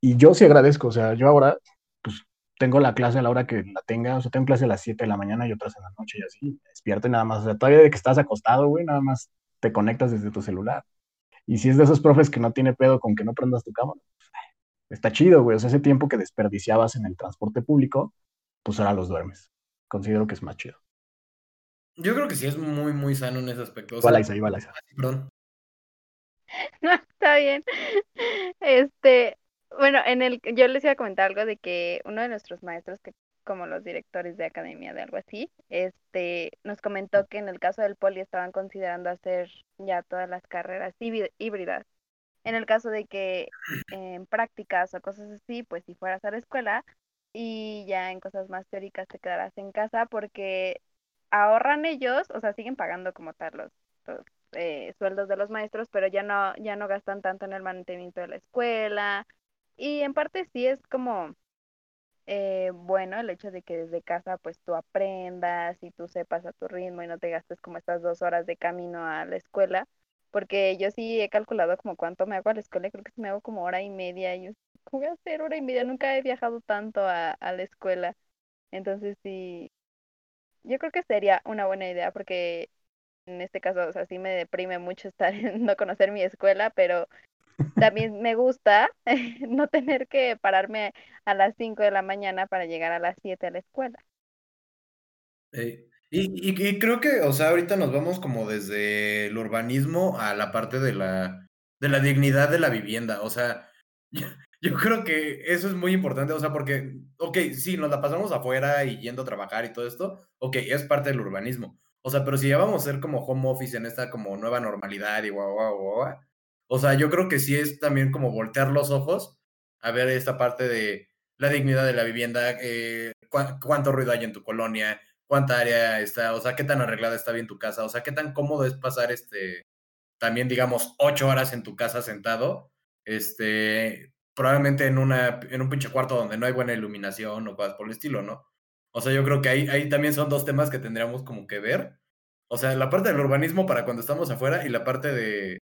Y yo sí agradezco, o sea, yo ahora, pues, tengo la clase a la hora que la tenga, o sea, tengo clase a las 7 de la mañana y otras en la noche y así, despierto y nada más, o sea, todavía de que estás acostado, güey, nada más te conectas desde tu celular. Y si es de esos profes que no tiene pedo con que no prendas tu cámara, pues, está chido, güey. O sea, ese tiempo que desperdiciabas en el transporte público, pues ahora los duermes. Considero que es más chido. Yo creo que sí es muy, muy sano en ese aspecto. O sea, igual, igual. Perdón. No, está bien. Este, bueno, en el, yo les iba a comentar algo de que uno de nuestros maestros, que como los directores de academia de algo así, este, nos comentó que en el caso del poli estaban considerando hacer ya todas las carreras híbridas. En el caso de que en prácticas o cosas así, pues si fueras a la escuela y ya en cosas más teóricas te quedarás en casa porque ahorran ellos, o sea, siguen pagando como tal los, eh, sueldos de los maestros, pero ya no, ya no gastan tanto en el mantenimiento de la escuela. Y en parte sí es como eh, bueno el hecho de que desde casa pues tú aprendas y tú sepas a tu ritmo y no te gastes como estas dos horas de camino a la escuela, porque yo sí he calculado como cuánto me hago a la escuela, creo que me hago como hora y media, y yo, ¿cómo voy a hacer hora y media? Nunca he viajado tanto a, a la escuela, entonces sí, yo creo que sería una buena idea porque en este caso, o sea, sí me deprime mucho estar en no conocer mi escuela, pero también me gusta no tener que pararme a las 5 de la mañana para llegar a las 7 a la escuela. Y, y, creo que, o sea, ahorita nos vamos como desde el urbanismo a la parte de la, de la dignidad de la vivienda. O sea, yo, yo creo que eso es muy importante, o sea, porque, ok, sí, nos la pasamos afuera y yendo a trabajar y todo esto, ok, es parte del urbanismo. O sea, pero si ya vamos a ser como home office en esta como nueva normalidad y guau, guau, guau, o sea, yo creo que sí es también como voltear los ojos a ver esta parte de la dignidad de la vivienda, eh, cu cuánto ruido hay en tu colonia, cuánta área está, o sea, qué tan arreglada está bien tu casa, o sea, qué tan cómodo es pasar este, también digamos, ocho horas en tu casa sentado, este, probablemente en, una, en un pinche cuarto donde no hay buena iluminación o cosas por el estilo, ¿no? O sea, yo creo que ahí, ahí también son dos temas que tendríamos como que ver. O sea, la parte del urbanismo para cuando estamos afuera y la parte de,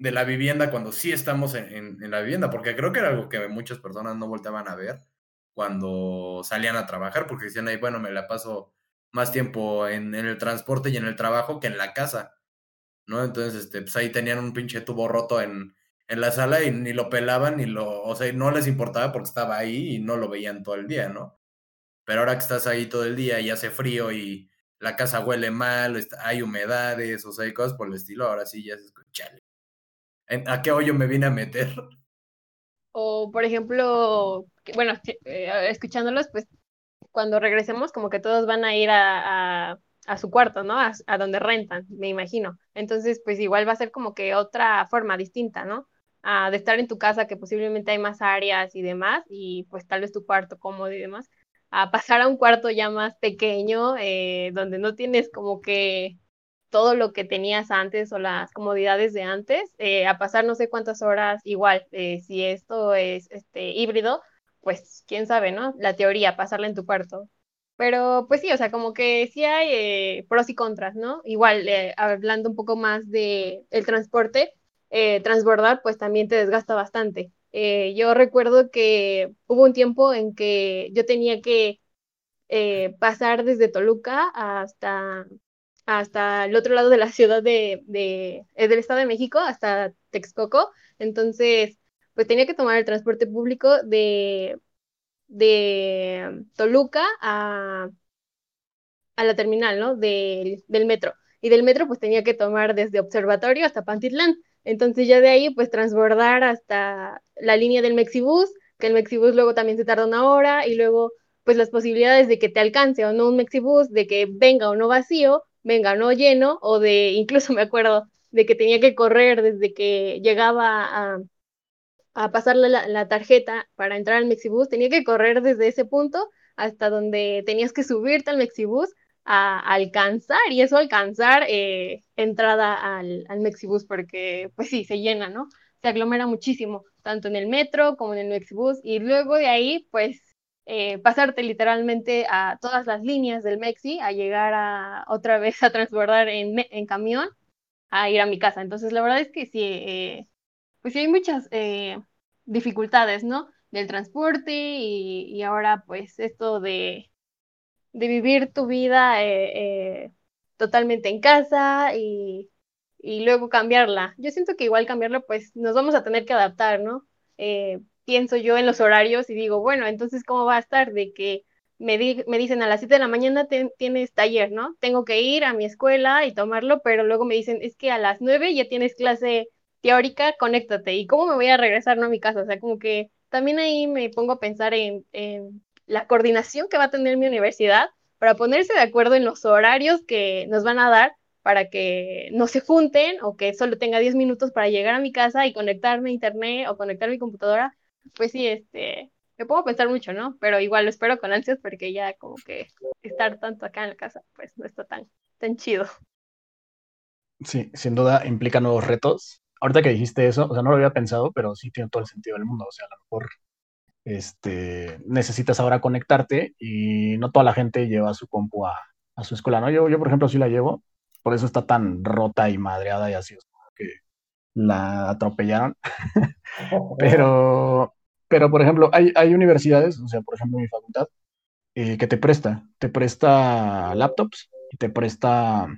de la vivienda cuando sí estamos en, en, la vivienda, porque creo que era algo que muchas personas no volteaban a ver cuando salían a trabajar, porque decían ahí, bueno, me la paso más tiempo en, en, el transporte y en el trabajo que en la casa, ¿no? Entonces, este, pues ahí tenían un pinche tubo roto en, en la sala y ni lo pelaban, ni lo, o sea, no les importaba porque estaba ahí y no lo veían todo el día, ¿no? Pero ahora que estás ahí todo el día y hace frío y la casa huele mal, hay humedades, o sea, hay cosas por el estilo, ahora sí ya se escucha. ¿A qué hoyo me vine a meter? O, por ejemplo, bueno, eh, escuchándolos, pues cuando regresemos, como que todos van a ir a, a- a su cuarto, ¿no? A, a donde rentan, me imagino. Entonces, pues igual va a ser como que otra forma distinta, ¿no? Ah, de estar en tu casa, que posiblemente hay más áreas y demás, y pues tal vez tu cuarto cómodo y demás, a pasar a un cuarto ya más pequeño, eh, donde no tienes como que todo lo que tenías antes o las comodidades de antes, eh, a pasar no sé cuántas horas igual, eh, si esto es este híbrido, pues quién sabe, ¿no? La teoría, pasarla en tu cuarto. Pero pues sí, o sea, como que sí hay eh, pros y contras, ¿no? Igual, hablando un poco más de el transporte, transbordar pues también te desgasta bastante. Yo recuerdo que hubo un tiempo en que yo tenía que pasar desde Toluca hasta hasta el otro lado de la ciudad de, de, eh, del Estado de México, hasta Texcoco. Entonces, pues tenía que tomar el transporte público de, de Toluca a, a la terminal, ¿no? Del, del metro. Y del metro, pues tenía que tomar desde Observatorio hasta Pantitlán. Entonces ya de ahí, pues transbordar hasta la línea del Mexibus, que el Mexibus luego también se tarda una hora, y luego, pues las posibilidades de que te alcance o no un Mexibus, de que venga o no vacío, venga no lleno, o de, incluso me acuerdo, de que tenía que correr desde que llegaba a, a pasarle la, la, tarjeta para entrar al Mexibus, tenía que correr desde ese punto hasta donde tenías que subirte al Mexibus a, a alcanzar, y eso alcanzar eh, entrada al, al, Mexibus, porque pues sí, se llena, ¿no? Se aglomera muchísimo, tanto en el metro como en el Mexibus, y luego de ahí, pues eh, pasarte literalmente a todas las líneas del Mexi, a llegar a otra vez a transbordar en, camión, a ir a mi casa. Entonces, la verdad es que sí, eh, pues sí hay muchas eh, dificultades, ¿no? Del transporte y, ahora pues esto de, de vivir tu vida eh, totalmente en casa y, y, luego cambiarla. Yo siento que igual cambiarla pues nos vamos a tener que adaptar, ¿no? Eh, pienso yo en los horarios y digo, bueno, entonces ¿cómo va a estar? De que me, di me dicen a las 7 de la mañana te tienes taller, ¿no? Tengo que ir a mi escuela y tomarlo, pero luego me dicen, es que a las 9 ya tienes clase teórica, conéctate. ¿Y cómo me voy a regresar no a mi casa? O sea, como que también ahí me pongo a pensar en, en la coordinación que va a tener mi universidad para ponerse de acuerdo en los horarios que nos van a dar para que no se junten o que solo tenga 10 minutos para llegar a mi casa y conectarme a internet o conectar mi computadora. Pues sí, este, me puedo pensar mucho, ¿no? Pero igual lo espero con ansias porque ya como que estar tanto acá en la casa, pues no está tan, tan chido. Sí, sin duda implica nuevos retos. Ahorita que dijiste eso, o sea, no lo había pensado, pero sí tiene todo el sentido del mundo. O sea, a lo mejor este, necesitas ahora conectarte y no toda la gente lleva su compu a, a su escuela, ¿no? Yo, yo, por ejemplo, sí la llevo, por eso está tan rota y madreada y así, la atropellaron. pero, pero, por ejemplo, hay, hay universidades, o sea, por ejemplo, mi facultad, eh, que te presta, te presta laptops y te presta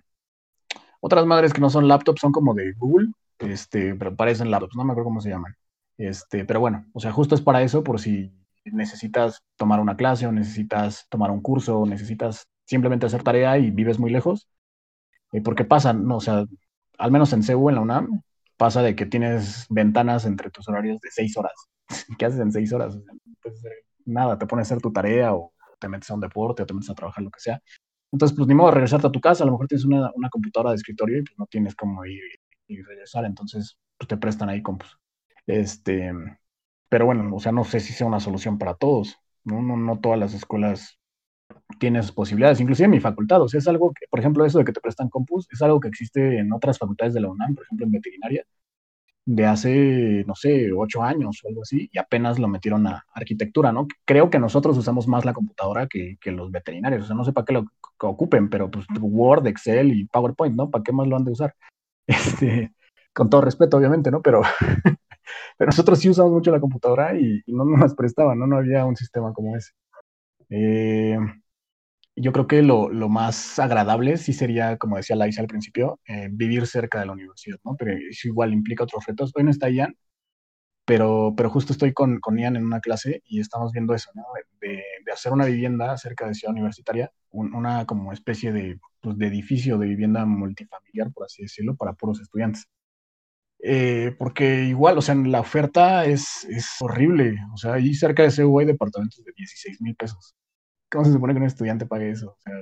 otras madres que no son laptops, son como de Google, este, pero parecen laptops, no me acuerdo cómo se llaman. Este, pero bueno, o sea, justo es para eso, por si necesitas tomar una clase o necesitas tomar un curso o necesitas simplemente hacer tarea y vives muy lejos. Eh, porque pasa, no, o sea, al menos en CEU, en la UNAM, pasa de que tienes ventanas entre tus horarios de seis horas. ¿Qué haces en seis horas? Pues, nada, te pones a hacer tu tarea o te metes a un deporte o te metes a trabajar, lo que sea. Entonces, pues ni modo de regresarte a tu casa, a lo mejor tienes una, una computadora de escritorio y pues no tienes cómo ir y regresar, entonces pues, te prestan ahí compus. Este, pero bueno, o sea, no sé si sea una solución para todos, ¿no? No, no todas las escuelas tienen esas posibilidades, inclusive en mi facultad, o sea, es algo que, por ejemplo, eso de que te prestan compus, es algo que existe en otras facultades de la UNAM, por ejemplo, en veterinaria, de hace, no sé, ocho años o algo así, y apenas lo metieron a arquitectura, ¿no? Creo que nosotros usamos más la computadora que, los veterinarios, o sea, no sé para qué lo ocupen, pero pues Word, Excel y PowerPoint, ¿no? ¿Para qué más lo han de usar? Este, con todo respeto, obviamente, ¿no? Pero, nosotros sí usamos mucho la computadora y, y no nos prestaban, ¿no? No había un sistema como ese. Eh, yo creo que lo, lo, más agradable sí sería, como decía Laisa al principio, eh, vivir cerca de la universidad, ¿no? Pero eso igual implica otros retos. Hoy no está Ian, pero, pero justo estoy con, con Ian en una clase y estamos viendo eso, ¿no? De, de hacer una vivienda cerca de Ciudad Universitaria, un- una como especie de, pues, de edificio de vivienda multifamiliar, por así decirlo, para puros estudiantes. Eh, porque igual, o sea, la oferta es, es horrible. O sea, ahí cerca de CU hay departamentos de 16 mil pesos. ¿Cómo se supone que un estudiante pague eso? O sea,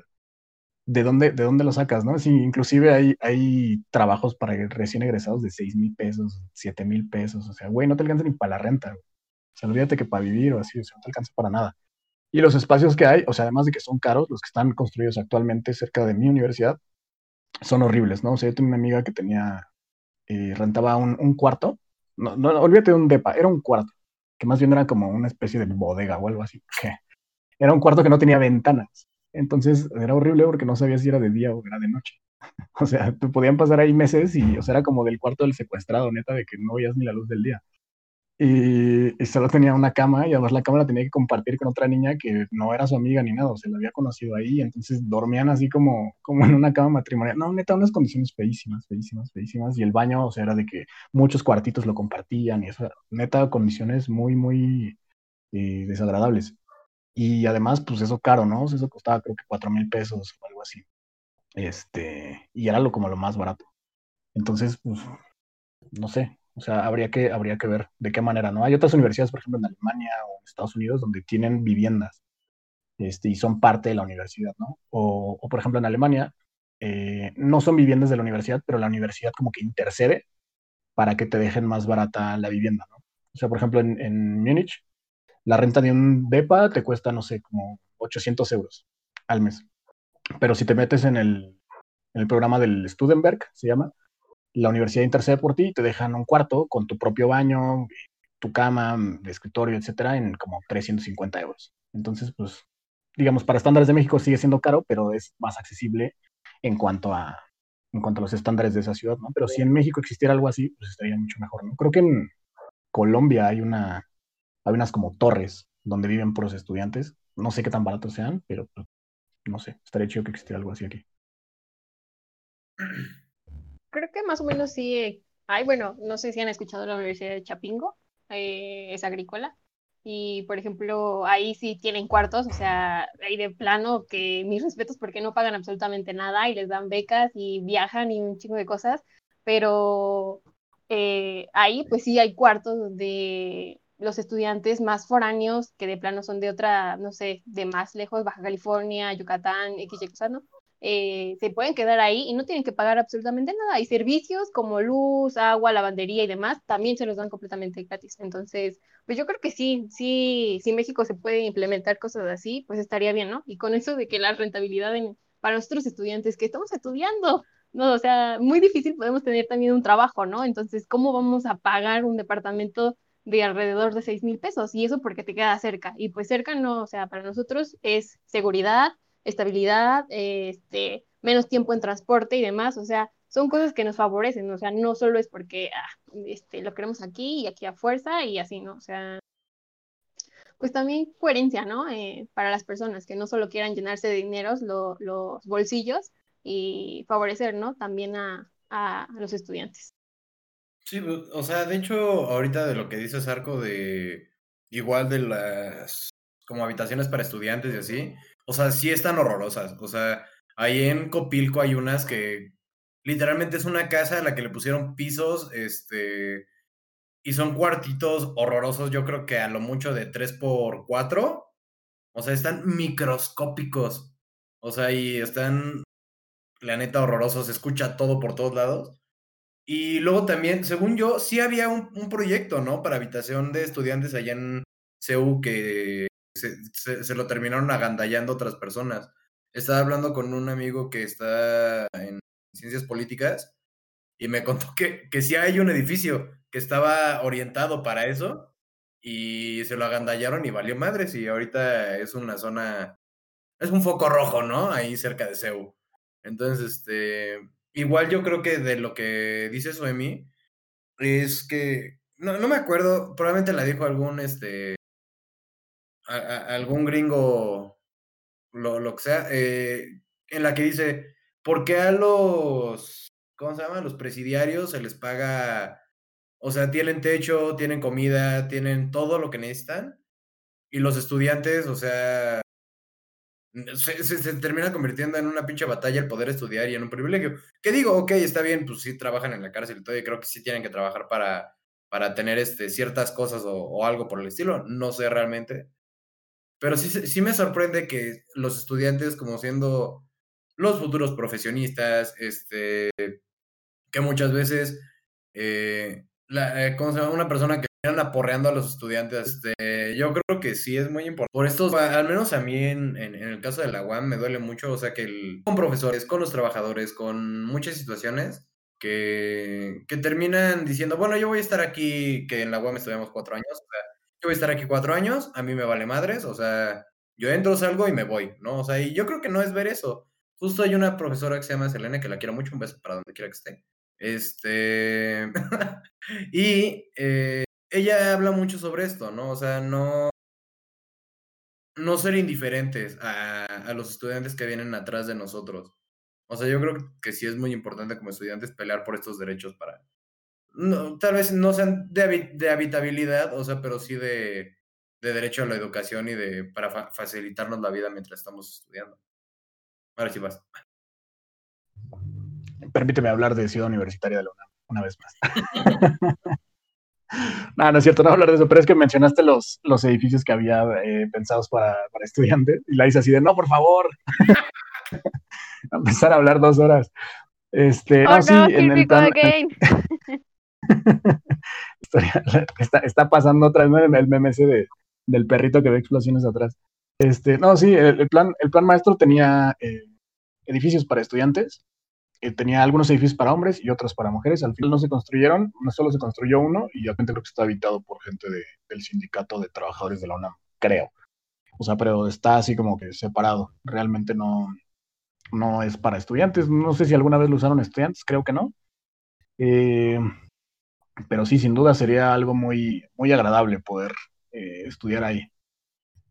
¿de dónde, de dónde lo sacas, no? Sí, inclusive hay, hay trabajos para recién egresados de 6 mil pesos, 7 mil pesos. O sea, güey, no te alcanza ni para la renta. güey. O sea, olvídate que para vivir o así, o sea, no te alcanza para nada. Y los espacios que hay, o sea, además de que son caros, los que están construidos actualmente cerca de mi universidad, son horribles, ¿no? O sea, yo tenía una amiga que tenía, eh, rentaba un, un cuarto, no, no, olvídate de un depa, era un cuarto, que más bien era como una especie de bodega o algo así, que era un cuarto que no tenía ventanas. Entonces era horrible porque no sabías si era de día o era de noche. O sea, te podían pasar ahí meses y, o sea, era como del cuarto del secuestrado, neta, de que no veías ni la luz del día. Y, y solo tenía una cama y además la cama la tenía que compartir con otra niña que no era su amiga ni nada, o sea, la había conocido ahí, entonces dormían así como, como en una cama matrimonial. No, neta, unas condiciones feísimas, feísimas, feísimas. Y el baño, o sea, era de que muchos cuartitos lo compartían y eso, neta, condiciones muy, muy eh, desagradables. Y además, pues eso caro, ¿no? Eso costaba creo que cuatro mil pesos o algo así. Este, y era lo como lo más barato. Entonces, pues, no sé, o sea, habría que, habría que ver de qué manera, ¿no? Hay otras universidades, por ejemplo, en Alemania o en Estados Unidos, donde tienen viviendas, este, y son parte de la universidad, ¿no? O, o, por ejemplo, en Alemania, eh, no son viviendas de la universidad, pero la universidad como que intercede para que te dejen más barata la vivienda, ¿no? O sea, por ejemplo, en, en Múnich, la renta de un DEPA te cuesta, no sé, como 800 euros al mes. Pero si te metes en el, en el programa del Studenberg, se llama, la universidad intercede por ti y te dejan un cuarto con tu propio baño, tu cama, de escritorio, etcétera, en como 350 euros. Entonces, pues, digamos, para estándares de México sigue siendo caro, pero es más accesible en cuanto a, en cuanto a los estándares de esa ciudad, ¿no? Pero si en México existiera algo así, pues estaría mucho mejor, ¿no? Creo que en Colombia hay una, hay unas como torres donde viven puros estudiantes. No sé qué tan baratos sean, pero pues, no sé, estaría chido que existiera algo así aquí. Creo que más o menos sí hay, bueno, no sé si han escuchado la Universidad de Chapingo, eh, es agrícola, y por ejemplo, ahí sí tienen cuartos, o sea, ahí de plano que mis respetos porque no pagan absolutamente nada y les dan becas y viajan y un chingo de cosas, pero eh, ahí pues sí hay cuartos donde los estudiantes más foráneos que de plano son de otra, no sé, de más lejos, Baja California, Yucatán, X, Y, ¿no? Eh, se pueden quedar ahí y no tienen que pagar absolutamente nada. Hay servicios como luz, agua, lavandería y demás, también se los dan completamente gratis. Entonces, pues yo creo que sí, sí, si México se puede implementar cosas así, pues estaría bien, ¿no? Y con eso de que la rentabilidad en, para nuestros estudiantes que estamos estudiando, no, o sea, muy difícil podemos tener también un trabajo, ¿no? Entonces, ¿cómo vamos a pagar un departamento de alrededor de 6 mil pesos? Y eso porque te queda cerca. Y pues cerca no, o sea, para nosotros es seguridad, estabilidad, este, menos tiempo en transporte y demás, o sea, son cosas que nos favorecen, o sea, no solo es porque ah, este, lo queremos aquí y aquí a fuerza y así, ¿no? O sea, pues también coherencia, ¿no? Eh, para las personas que no solo quieran llenarse de dineros lo, los bolsillos y favorecer, ¿no? También a, a, los estudiantes. Sí, o sea, de hecho, ahorita de lo que dices, Arco, de igual de las como habitaciones para estudiantes y así, o sea, sí están horrorosas. O sea, ahí en Copilco hay unas que literalmente es una casa a la que le pusieron pisos, este, y son cuartitos horrorosos, yo creo que a lo mucho de 3 por 4 O sea, están microscópicos. O sea, y están, la neta, horrorosos. Se escucha todo por todos lados. Y luego también, según yo, sí había un, un proyecto, ¿no? Para habitación de estudiantes allá en CEU que se, se, lo terminaron agandallando otras personas. Estaba hablando con un amigo que está en ciencias políticas y me contó que, que sí hay un edificio que estaba orientado para eso y se lo agandallaron y valió madres y ahorita es una zona, es un foco rojo, ¿no? Ahí cerca de CEU. Entonces, este, igual yo creo que de lo que dice Suemi es que, no, no me acuerdo, probablemente la dijo algún, este, algún gringo, lo, lo que sea, eh, en la que dice, ¿por qué a los, ¿cómo se llama? Los presidiarios se les paga O sea, tienen techo, tienen comida, tienen todo lo que necesitan. Y los estudiantes, o sea, se, se- termina convirtiendo en una pinche batalla el poder estudiar y en un privilegio. Que digo, ok, está bien, pues sí trabajan en la cárcel y todo, y creo que sí tienen que trabajar para, para tener este, ciertas cosas o, algo por el estilo. No sé realmente. Pero sí, sí me sorprende que los estudiantes, como siendo los futuros profesionistas, este, que muchas veces, eh, la, eh, ¿cómo se llama? Una persona que aporreando a los estudiantes, este, yo creo que sí es muy importante. Por esto, al menos a mí en, en- el caso de la UAM me duele mucho, o sea, que el- con profesores, con los trabajadores, con muchas situaciones que, que terminan diciendo, bueno, yo voy a estar aquí, que en la UAM estudiamos cuatro años, o sea, yo voy a estar aquí cuatro años, a mí me vale madres, o sea, yo entro, salgo y me voy, ¿no? O sea, y yo creo que no es ver eso. Justo hay una profesora que se llama Selene, que la quiero mucho, un beso para donde quiera que esté. Este, y eh, ella habla mucho sobre esto, ¿no? O sea, no, no ser indiferentes a, a los estudiantes que vienen atrás de nosotros. O sea, yo creo que sí es muy importante como estudiantes pelear por estos derechos para, no, tal vez no sean de, habi- de habitabilidad, o sea, pero sí de, de derecho a la educación y de para fa- facilitarnos la vida mientras estamos estudiando. Ahora sí vas. Permíteme hablar de Ciudad Universitaria de la UNAM una vez más. no, no es cierto, no voy a hablar de eso, pero es que mencionaste los, los edificios que había eh, pensados para, para estudiantes y la hice así de, no, por favor. a empezar a hablar dos horas. Este, Oh no, sí, no, en el plan, again. está, está pasando otra vez ¿no? en el meme ese de, del perrito que ve explosiones atrás. Este, no, sí, el, el plan, el plan maestro tenía eh, edificios para estudiantes, eh, tenía algunos edificios para hombres y otros para mujeres. Al final no se construyeron, solo se construyó uno y actualmente creo que está habitado por gente de- del sindicato de trabajadores de la UNAM, creo. O sea, pero está así como que separado. Realmente no, no es para estudiantes. No sé si alguna vez lo usaron estudiantes, creo que no. Eh, pero sí, sin duda sería algo muy, muy agradable poder eh, estudiar ahí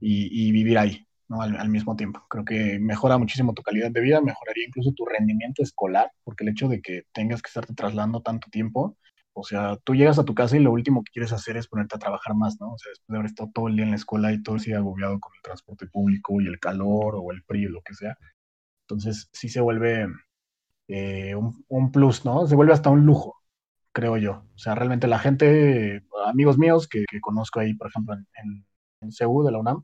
y, y vivir ahí, ¿no? Al, al mismo tiempo. Creo que mejora muchísimo tu calidad de vida, mejoraría incluso tu rendimiento escolar, porque el hecho de que tengas que estarte trasladando tanto tiempo, o sea, tú llegas a tu casa y lo último que quieres hacer es ponerte a trabajar más, ¿no? O sea, después de haber estado todo el día en la escuela y todo el día agobiado con el transporte público y el calor o el frío, lo que sea. Entonces, sí se vuelve eh, un, un plus, ¿no? Se vuelve hasta un lujo creo yo. O sea, realmente la gente, amigos míos que, conozco ahí, por ejemplo, en, en, en CEU de la UNAM,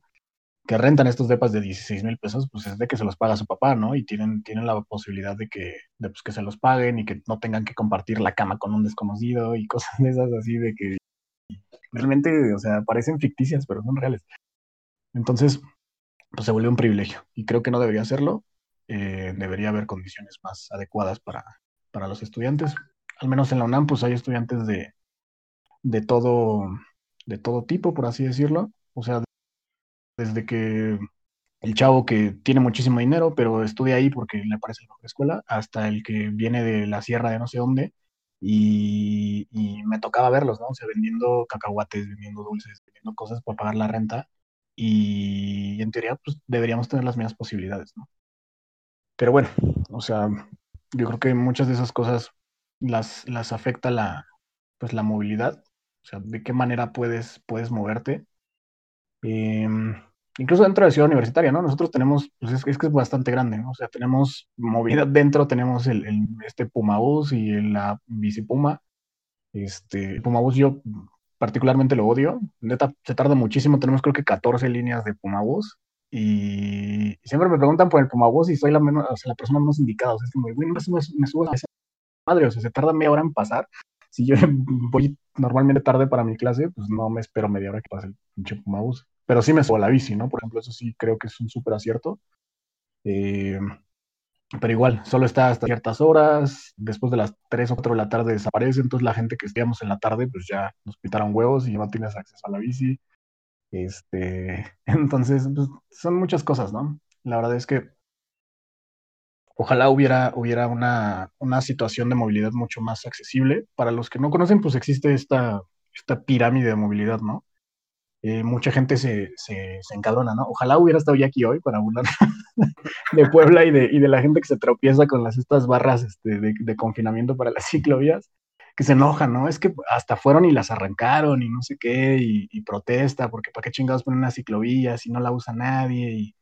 que rentan estos depas de 16 mil pesos, pues es de que se los paga su papá, ¿no? Y tienen, tienen la posibilidad de que, de, pues, que se los paguen y que no tengan que compartir la cama con un desconocido y cosas de esas así de que realmente, o sea, parecen ficticias, pero son reales. Entonces, pues se vuelve un privilegio y creo que no debería serlo. Eh, debería haber condiciones más adecuadas para, para los estudiantes, al menos en la UNAM, pues hay estudiantes de, de todo, de todo tipo, por así decirlo. O sea, desde que el chavo que tiene muchísimo dinero, pero estudia ahí porque le parece la mejor escuela, hasta el que viene de la sierra de no sé dónde, y, y me tocaba verlos, ¿no? O sea, vendiendo cacahuates, vendiendo dulces, vendiendo cosas para pagar la renta, y en teoría, pues deberíamos tener las mismas posibilidades, ¿no? Pero bueno, o sea, yo creo que muchas de esas cosas las, las afecta la, pues, la movilidad, o sea, de qué manera puedes, puedes moverte. Eh, incluso dentro de Ciudad Universitaria, ¿no? Nosotros tenemos, pues es, es, que es bastante grande, ¿no? O sea, tenemos movilidad dentro, tenemos el, el este Pumabús y el, la Bicipuma. Este, Pumabús yo particularmente lo odio, neta, se tarda muchísimo, tenemos creo que 14 líneas de Pumabús. Y siempre me preguntan por el Pumabús y soy la, menos, o sea, la persona menos indicada. O sea, es como, güey, no me, me subo a esa madre, o sea, se tarda media hora en pasar. Si yo voy normalmente tarde para mi clase, pues no me espero media hora que pase el pinche Pumabús. Pero sí me a la bici, ¿no? Por ejemplo, eso sí creo que es un súper acierto. Eh, pero igual, solo está hasta ciertas horas, después de las 3 o 4 de la tarde desaparece, entonces la gente que estudiamos en la tarde, pues ya nos pitaron huevos y ya no tienes acceso a la bici. Este, entonces, pues, son muchas cosas, ¿no? La verdad es que ojalá hubiera, hubiera una, una, situación de movilidad mucho más accesible. Para los que no conocen, pues existe esta, esta pirámide de movilidad, ¿no? Eh, mucha gente se, se, se, encabrona, ¿no? Ojalá hubiera estado ya aquí hoy para burlar de Puebla y de, y de, la gente que se tropieza con las, estas barras este, de, de, confinamiento para las ciclovías. que se enojan, ¿no? Es que hasta fueron y las arrancaron y no sé qué, y, protesta, porque ¿para qué chingados ponen una ciclovía si no la usa nadie? Y,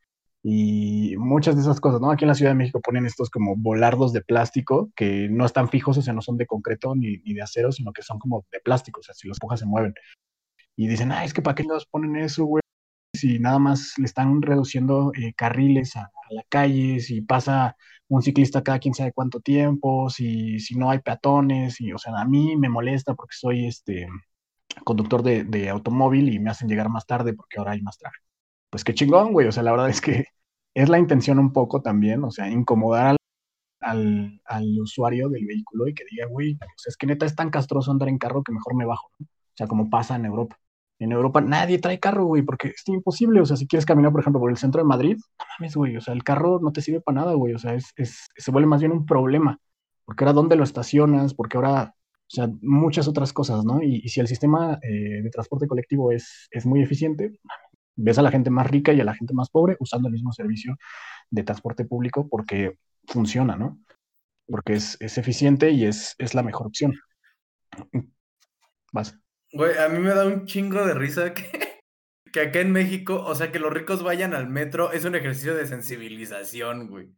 y muchas de esas cosas, ¿no? Aquí en la Ciudad de México ponen estos como volardos de plástico que no están fijos, o sea, no son de concreto ni, ni de acero, sino que son como de plástico, o sea, si los empujas se mueven. Y dicen, ah, es que ¿para qué nos ponen eso, güey? Si nada más le están reduciendo eh, carriles a, a, la calle, si pasa un ciclista cada quién sabe cuánto tiempo, si, si no hay peatones, y, o sea, a mí me molesta porque soy este conductor de, de automóvil y me hacen llegar más tarde porque ahora hay más tráfico pues qué chingón, güey. O sea, la verdad es que es la intención un poco también, o sea, incomodar al, al, usuario del vehículo y que diga, güey, sea, es que neta es tan castroso andar en carro que mejor me bajo, ¿no? O sea, como pasa en Europa. En Europa nadie trae carro, güey, porque es imposible. O sea, si quieres caminar, por ejemplo, por el centro de Madrid, no mames, güey. O sea, el carro no te sirve para nada, güey. O sea, es, es, se vuelve más bien un problema. Porque ahora, ¿dónde lo estacionas? Porque ahora, o sea, muchas otras cosas, ¿no? Y, y si el sistema eh, de transporte colectivo es, es muy eficiente, ves a la gente más rica y a la gente más pobre usando el mismo servicio de transporte público porque funciona, ¿no? Porque es, es eficiente y es, es, la mejor opción. Vas. Güey, a mí me da un chingo de risa que, que acá en México, o sea, que los ricos vayan al metro es un ejercicio de sensibilización, güey.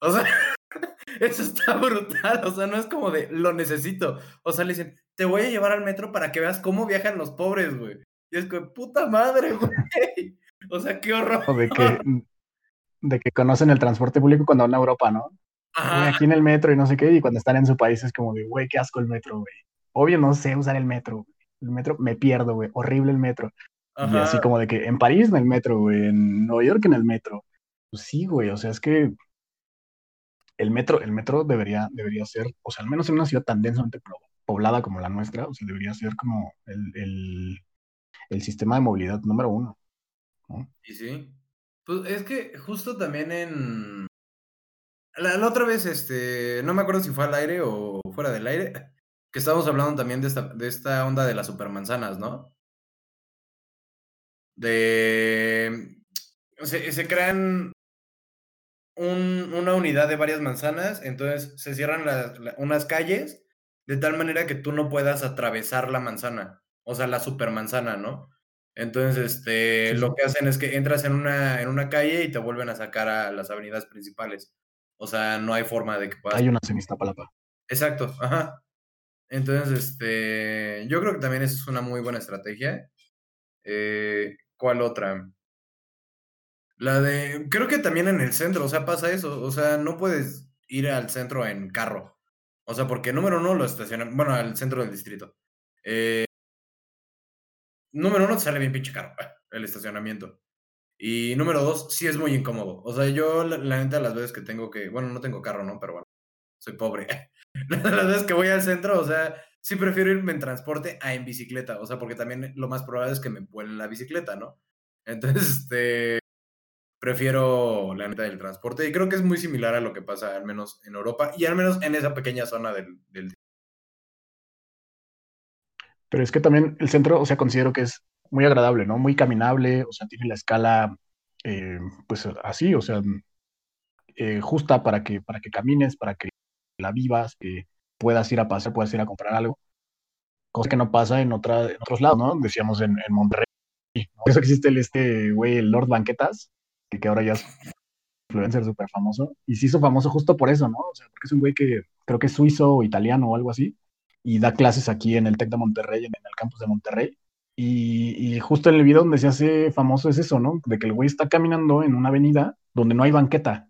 O sea, eso está brutal, o sea, no es como de lo necesito. O sea, le dicen, te voy a llevar al metro para que veas cómo viajan los pobres, güey. Y es que, puta madre, güey. O sea, qué horror. de que, de que conocen el transporte público cuando van a Europa, ¿no? Ajá. Aquí en el metro y no sé qué, y cuando están en su país es como de, güey, qué asco el metro, güey. Obvio no sé usar el metro. El metro me pierdo, güey. Horrible el metro. Ajá. Y así como de que en París en el metro, güey. En Nueva York en el metro. Pues sí, güey. O sea, es que el metro, el metro debería, debería ser, o sea, al menos en una ciudad tan densamente poblada como la nuestra, o sea, debería ser como el, el el sistema de movilidad número uno. ¿no? Y sí. Pues es que justo también en. La, la, otra vez, este. No me acuerdo si fue al aire o fuera del aire. Que estábamos hablando también de esta, de esta onda de las supermanzanas, ¿no? De. Se, se crean un, una unidad de varias manzanas, entonces se cierran la, la, unas calles de tal manera que tú no puedas atravesar la manzana o sea, la supermanzana, ¿no? Entonces, este, sí, lo que hacen es que entras en una, en una calle y te vuelven a sacar a las avenidas principales. O sea, no hay forma de que puedas. Hay una en Iztapalapa. Exacto, ajá. Entonces, este, yo creo que también esa es una muy buena estrategia. Eh, ¿Cuál otra? La de, creo que también en el centro, o sea, pasa eso. O sea, no puedes ir al centro en carro. O sea, porque número uno lo estacionan, bueno, al centro del distrito. Eh, número uno, te sale bien pinche caro el estacionamiento. Y número dos, sí es muy incómodo. O sea, yo la, la neta las veces que tengo que, bueno, no tengo carro, ¿no? Pero bueno, soy pobre. las veces que voy al centro, o sea, sí prefiero irme en transporte a en bicicleta. O sea, porque también lo más probable es que me vuelen la bicicleta, ¿no? Entonces, este, prefiero la neta del transporte. Y creo que es muy similar a lo que pasa al menos en Europa y al menos en esa pequeña zona del, del pero es que también el centro, o sea, considero que es muy agradable, ¿no? Muy caminable, o sea, tiene la escala, eh, pues así, o sea, eh, justa para que, para que camines, para que la vivas, que puedas ir a pasar, puedas ir a comprar algo. Cosa que no pasa en, otra, en otros lados, ¿no? Decíamos en, en Monterrey. Por eso existe el, este güey, el Lord Banquetas, que, que ahora ya es influencer súper famoso. Y se hizo famoso justo por eso, ¿no? O sea, porque es un güey que creo que es suizo o italiano o algo así y da clases aquí en el TEC de Monterrey, en el campus de Monterrey. Y, y, justo en el video donde se hace famoso es eso, ¿no? De que el güey está caminando en una avenida donde no hay banqueta.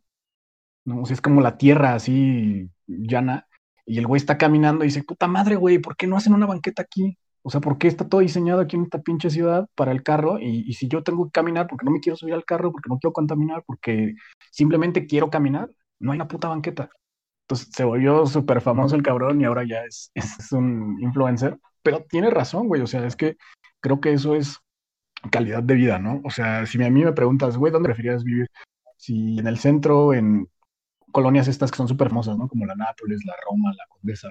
¿no? O sea, es como la tierra así llana. Y el güey está caminando y dice, puta madre, güey, ¿por qué no hacen una banqueta aquí? O sea, ¿por qué está todo diseñado aquí en esta pinche ciudad para el carro? Y, si yo tengo que caminar porque no me quiero subir al carro, porque no quiero contaminar, porque simplemente quiero caminar, no hay una puta banqueta. Entonces se volvió súper famoso el cabrón y ahora ya es, es, un influencer. Pero tiene razón, güey. O sea, es que creo que eso es calidad de vida, ¿no? O sea, si a mí me preguntas, güey, ¿dónde preferirías vivir? Si en el centro, en colonias estas que son súper famosas, ¿no? Como la Nápoles, la Roma, la Condesa.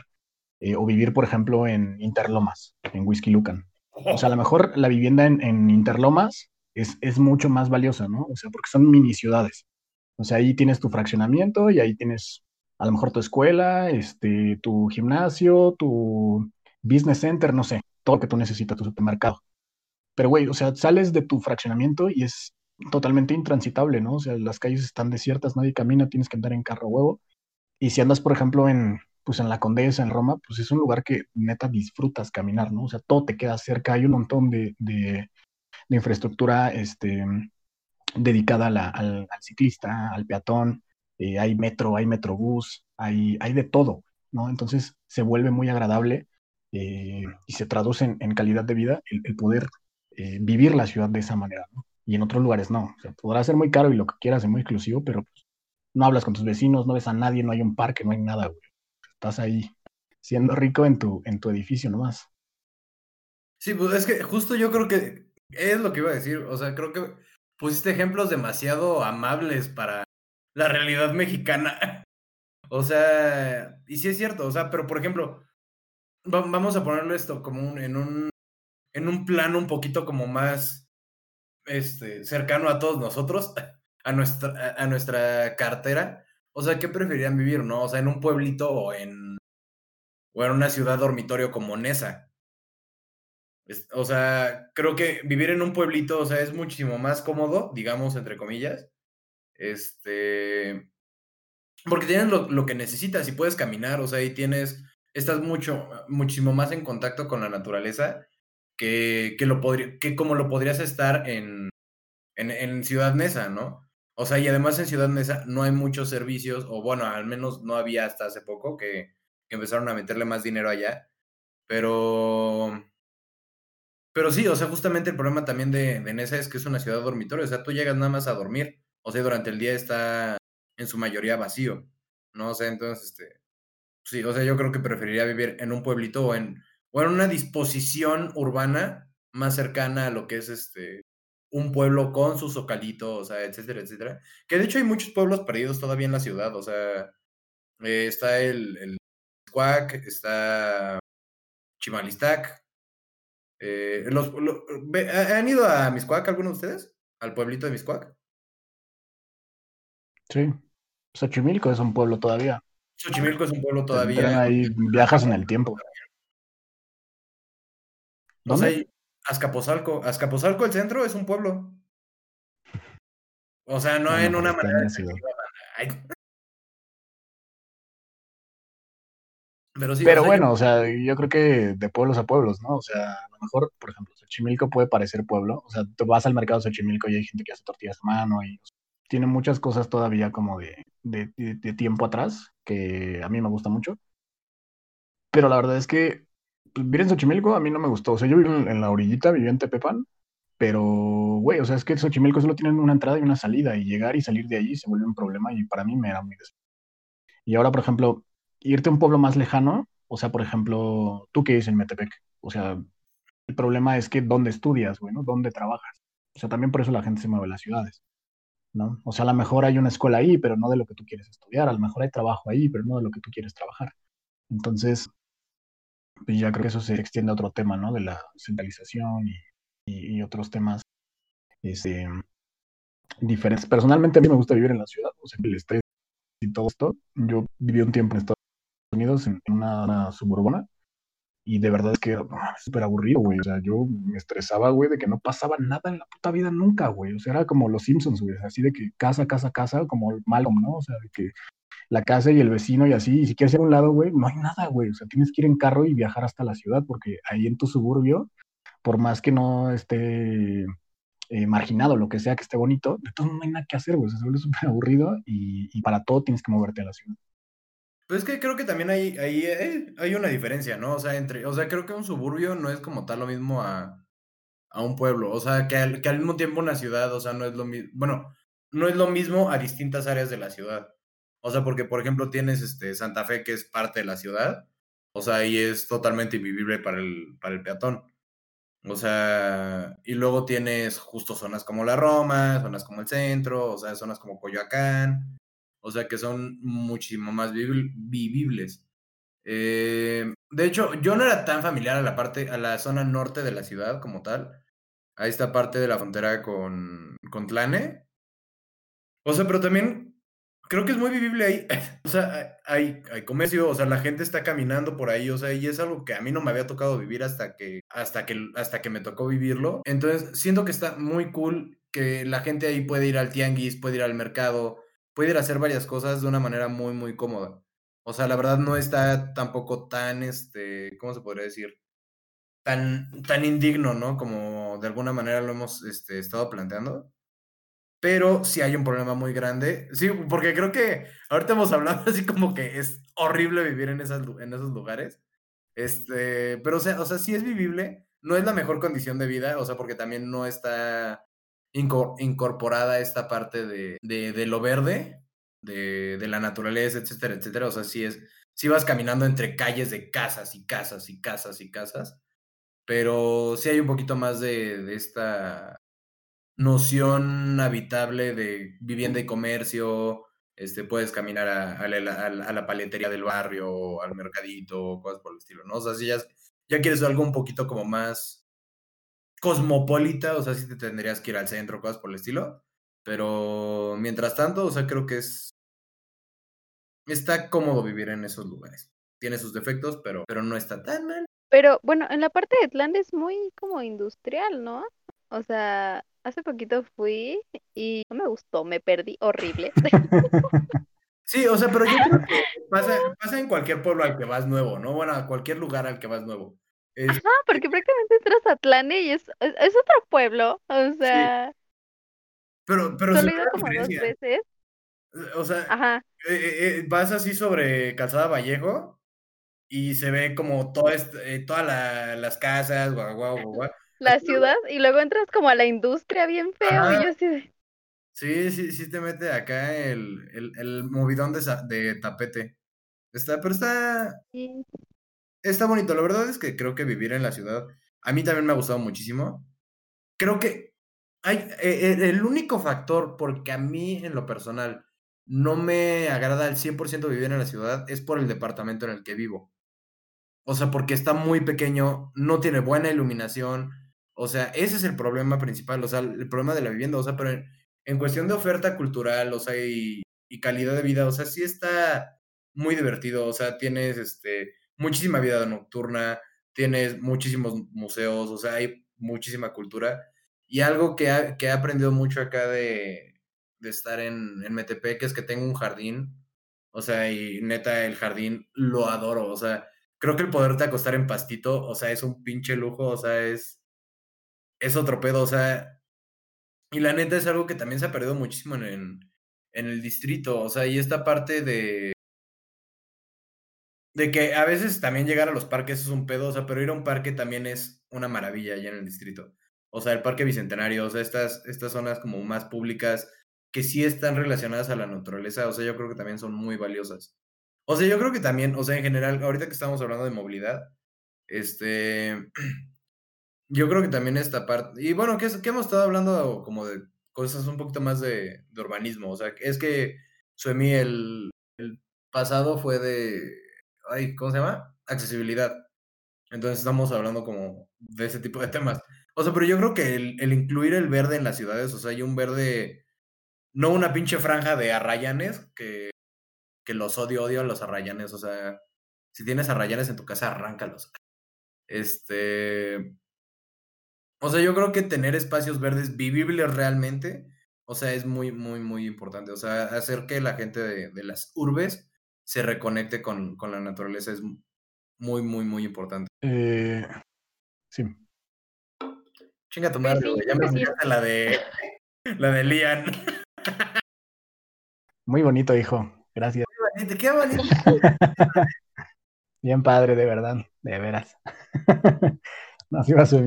Eh, o vivir, por ejemplo, en Interlomas, en Whisky Lucan. O sea, a lo mejor la vivienda en, en Interlomas es, es mucho más valiosa, ¿no? O sea, porque son mini ciudades. O sea, ahí tienes tu fraccionamiento y ahí tienes a lo mejor tu escuela, este, tu gimnasio, tu business center, no sé, todo lo que tú necesitas, tu supermercado. Pero, güey, o sea, sales de tu fraccionamiento y es totalmente intransitable, ¿no? O sea, las calles están desiertas, nadie camina, tienes que andar en carro huevo. Y si andas, por ejemplo, en, pues en la Condesa, en Roma, pues es un lugar que neta disfrutas caminar, ¿no? O sea, todo te queda cerca, hay un montón de, de, infraestructura este, dedicada al, al, ciclista, al peatón, eh, hay metro, hay metrobús, hay, hay de todo, ¿no? Entonces se vuelve muy agradable eh, y se traduce en, en calidad de vida el, el poder eh, vivir la ciudad de esa manera, ¿no? Y en otros lugares no. O sea, podrá ser muy caro y lo que quieras es muy exclusivo, pero pues, no hablas con tus vecinos, no ves a nadie, no hay un parque, no hay nada, güey. Estás ahí siendo rico en tu, en tu edificio nomás. Sí, pues es que justo yo creo que es lo que iba a decir. O sea, creo que pusiste ejemplos demasiado amables para la realidad mexicana. O sea, y sí es cierto, o sea, pero por ejemplo, vamos a ponerlo esto como un, en un en un plano un poquito como más este, cercano a todos nosotros, a nuestra, a nuestra cartera. O sea, ¿qué preferirían vivir, no? O sea, en un pueblito o en, o en una ciudad dormitorio como Nesa. O sea, creo que vivir en un pueblito, o sea, es muchísimo más cómodo, digamos, entre comillas. Este. Porque tienes lo, lo que necesitas y puedes caminar, o sea, y tienes. Estás mucho, muchísimo más en contacto con la naturaleza que, lo podría, que como lo podrías estar en, en, Ciudad Neza, ¿no? O sea, y además en Ciudad Neza no hay muchos servicios, o bueno, al menos no había hasta hace poco que, empezaron a meterle más dinero allá. Pero. Pero sí, o sea, justamente el problema también de, de es que es una ciudad dormitorio. O sea, tú llegas nada más a dormir. O sea, durante el día está en su mayoría vacío. ¿No? O sea, entonces, este. Sí, o sea, yo creo que preferiría vivir en un pueblito o en, o una disposición urbana más cercana a lo que es este un pueblo con su zocalito, o sea, etcétera, etcétera. Que de hecho hay muchos pueblos perdidos todavía en la ciudad, o sea, eh, está el, el está Chimalistac. Eh, los, ¿Han ido a Miscuac algunos de ustedes? ¿Al pueblito de Miscuac? Sí. Xochimilco es un pueblo todavía. Xochimilco es un pueblo todavía. Ahí viajas en el tiempo. O sea, Azcapotzalco. Azcapotzalco, el centro, es un pueblo. O sea, no en una manera. Pero, sí, Pero bueno, o sea, yo creo que de pueblos a pueblos, ¿no? O sea, a lo mejor, por ejemplo, Xochimilco puede parecer pueblo. O sea, tú vas al mercado de Xochimilco y hay gente que hace tortillas a mano y tiene muchas cosas todavía como de, de, de tiempo atrás que a mí me gusta mucho. Pero la verdad es que pues, vivir en Xochimilco a mí no me gustó. O sea, yo vivo en, la orillita, vivía en Tepepan, pero, güey, o sea, es que Xochimilco solo tienen una entrada y una salida, y llegar y salir de allí se vuelve un problema, y para mí me era muy des... Y ahora, por ejemplo, irte a un pueblo más lejano, o sea, por ejemplo, tú que vives en Metepec, o sea, el problema es que dónde estudias, güey, ¿no? ¿Dónde trabajas? O sea, también por eso la gente se mueve a las ciudades, ¿no? O sea, a lo mejor hay una escuela ahí, pero no de lo que tú quieres estudiar, a lo mejor hay trabajo ahí, pero no de lo que tú quieres trabajar. Entonces, pues ya creo que eso se extiende a otro tema, ¿no? De la centralización y, y, otros temas este, diferentes. Personalmente a mí me gusta vivir en la ciudad, o sea, el estrés y todo esto. Yo viví un tiempo en Estados Unidos, en, una, suburbana, y de verdad es que era súper aburrido, güey. O sea, yo me estresaba, güey, de que no pasaba nada en la puta vida nunca, güey. O sea, era como los Simpsons, güey. Así de que casa, casa, casa, como Malcolm, ¿no? O sea, de que la casa y el vecino y así, y si quieres ir a un lado, güey, no hay nada, güey, o sea, tienes que ir en carro y viajar hasta la ciudad, porque ahí en tu suburbio, por más que no esté eh, marginado, lo que sea, que esté bonito, de todo no hay nada que hacer, güey, se vuelve súper aburrido y, para todo tienes que moverte a la ciudad. Es que creo que también hay, hay, eh, hay una diferencia, ¿no? O sea, entre, o sea, creo que un suburbio no es como tal lo mismo a, a un pueblo, o sea, que al, que al mismo tiempo una ciudad, o sea, no es lo mismo, bueno, no es lo mismo a distintas áreas de la ciudad. O sea, porque por ejemplo tienes este Santa Fe que es parte de la ciudad, o sea, ahí es totalmente invivible para el, para el peatón. O sea, y luego tienes justo zonas como la Roma, zonas como el centro, o sea, zonas como Coyoacán, o sea, que son muchísimo más vivibles. Eh, de hecho, yo no era tan familiar a la parte, a la zona norte de la ciudad como tal, a esta parte de la frontera con, con Tlane. O sea, pero también creo que es muy vivible ahí. O sea, hay, hay comercio, o sea, la gente está caminando por ahí, o sea, y es algo que a mí no me había tocado vivir hasta que, hasta que, hasta que me tocó vivirlo. Entonces, siento que está muy cool que la gente ahí puede ir al tianguis, puede ir al mercado, puede ir a hacer varias cosas de una manera muy, muy cómoda. O sea, la verdad no está tampoco tan, este, ¿cómo se podría decir? Tan, tan indigno, ¿no? Como de alguna manera lo hemos este, estado planteando pero sí hay un problema muy grande. Sí, porque creo que ahorita hemos hablado así como que es horrible vivir en, esas, en esos lugares. Este, pero o sea, o sea, sí es vivible. No es la mejor condición de vida, o sea, porque también no está incorporada esta parte de, de, lo verde, de, de, la naturaleza, etcétera, etcétera. O sea, sí es, sí vas caminando entre calles de casas y casas y casas y casas, pero sí hay un poquito más de, de esta noción habitable de vivienda y comercio, este, puedes caminar a, la paletería del barrio, al mercadito, cosas por el estilo, ¿no? O sea, si ya, ya quieres algo un poquito como más cosmopolita, o sea, si te tendrías que ir al centro, cosas por el estilo, pero mientras tanto, o sea, creo que es... Está cómodo vivir en esos lugares. Tiene sus defectos, pero, pero no está tan mal. Pero bueno, en la parte de Atlanta es muy como industrial, ¿no? O sea, Hace poquito fui y no me gustó, me perdí horrible. Sí, o sea, pero yo creo que pasa, pasa en cualquier pueblo al que vas nuevo, ¿no? Bueno, a cualquier lugar al que vas nuevo. Ajá, porque prácticamente entras a y es, es, otro pueblo, o sea... Pero, pero solo he ido como dos veces. Eh, o sea, Ajá. Eh, eh, vas así sobre Calzada Vallejo y se ve como todo este, todas las casas, guau, guau, guau, la ciudad y luego entras como a la industria bien feo y yo así de... Sí, sí, sí te mete acá el, el, el movidón de, de, tapete. Está, pero está... Está bonito. La verdad es que creo que vivir en la ciudad, a mí también me ha gustado muchísimo. Creo que hay e, e, el único factor porque a mí en lo personal no me agrada al 100% vivir en la ciudad es por el departamento en el que vivo. O sea, porque está muy pequeño, no tiene buena iluminación, o sea, ese es el problema principal, o sea, el problema de la vivienda, o sea, pero en, cuestión de oferta cultural, o sea, y, calidad de vida, o sea, sí está muy divertido, o sea, tienes este, muchísima vida nocturna, tienes muchísimos museos, o sea, hay muchísima cultura. Y algo que, que he aprendido mucho acá de, de estar en, en Metepec es que tengo un jardín, o sea, y neta, el jardín lo adoro, o sea, creo que el poderte acostar en pastito, o sea, es un pinche lujo, o sea, es es otro pedo, o sea, y la neta es algo que también se ha perdido muchísimo en, en el distrito, o sea, y esta parte de, de que a veces también llegar a los parques es un pedo, o sea, pero ir a un parque también es una maravilla allá en el distrito. O sea, el Parque Bicentenario, o sea, estas, estas zonas como más públicas que sí están relacionadas a la naturaleza, o sea, yo creo que también son muy valiosas. O sea, yo creo que también, o sea, en general, ahorita que estamos hablando de movilidad, este, yo creo que también esta parte, y bueno, que, hemos estado hablando como de cosas un poquito más de, urbanismo, o sea, es que Suemi el pasado fue de, ay, ¿cómo se llama? Accesibilidad. Entonces estamos hablando como de ese tipo de temas. O sea, pero yo creo que el, incluir el verde en las ciudades, o sea, hay un verde, no una pinche franja de arrayanes, que, que los odio, odio a los arrayanes, o sea, si tienes arrayanes en tu casa, arráncalos. Este, o sea, yo creo que tener espacios verdes vivibles realmente, o sea, es muy, muy, muy importante. O sea, hacer que la gente de, las urbes se reconecte con, la naturaleza es muy, muy, muy importante. Eh, sí. Chinga tu pues madre, Ya me enseñaste la de, la de Lian. Muy bonito, hijo. Gracias. Muy bonito, qué bonito. Bien padre, de verdad, de veras. Así va a ser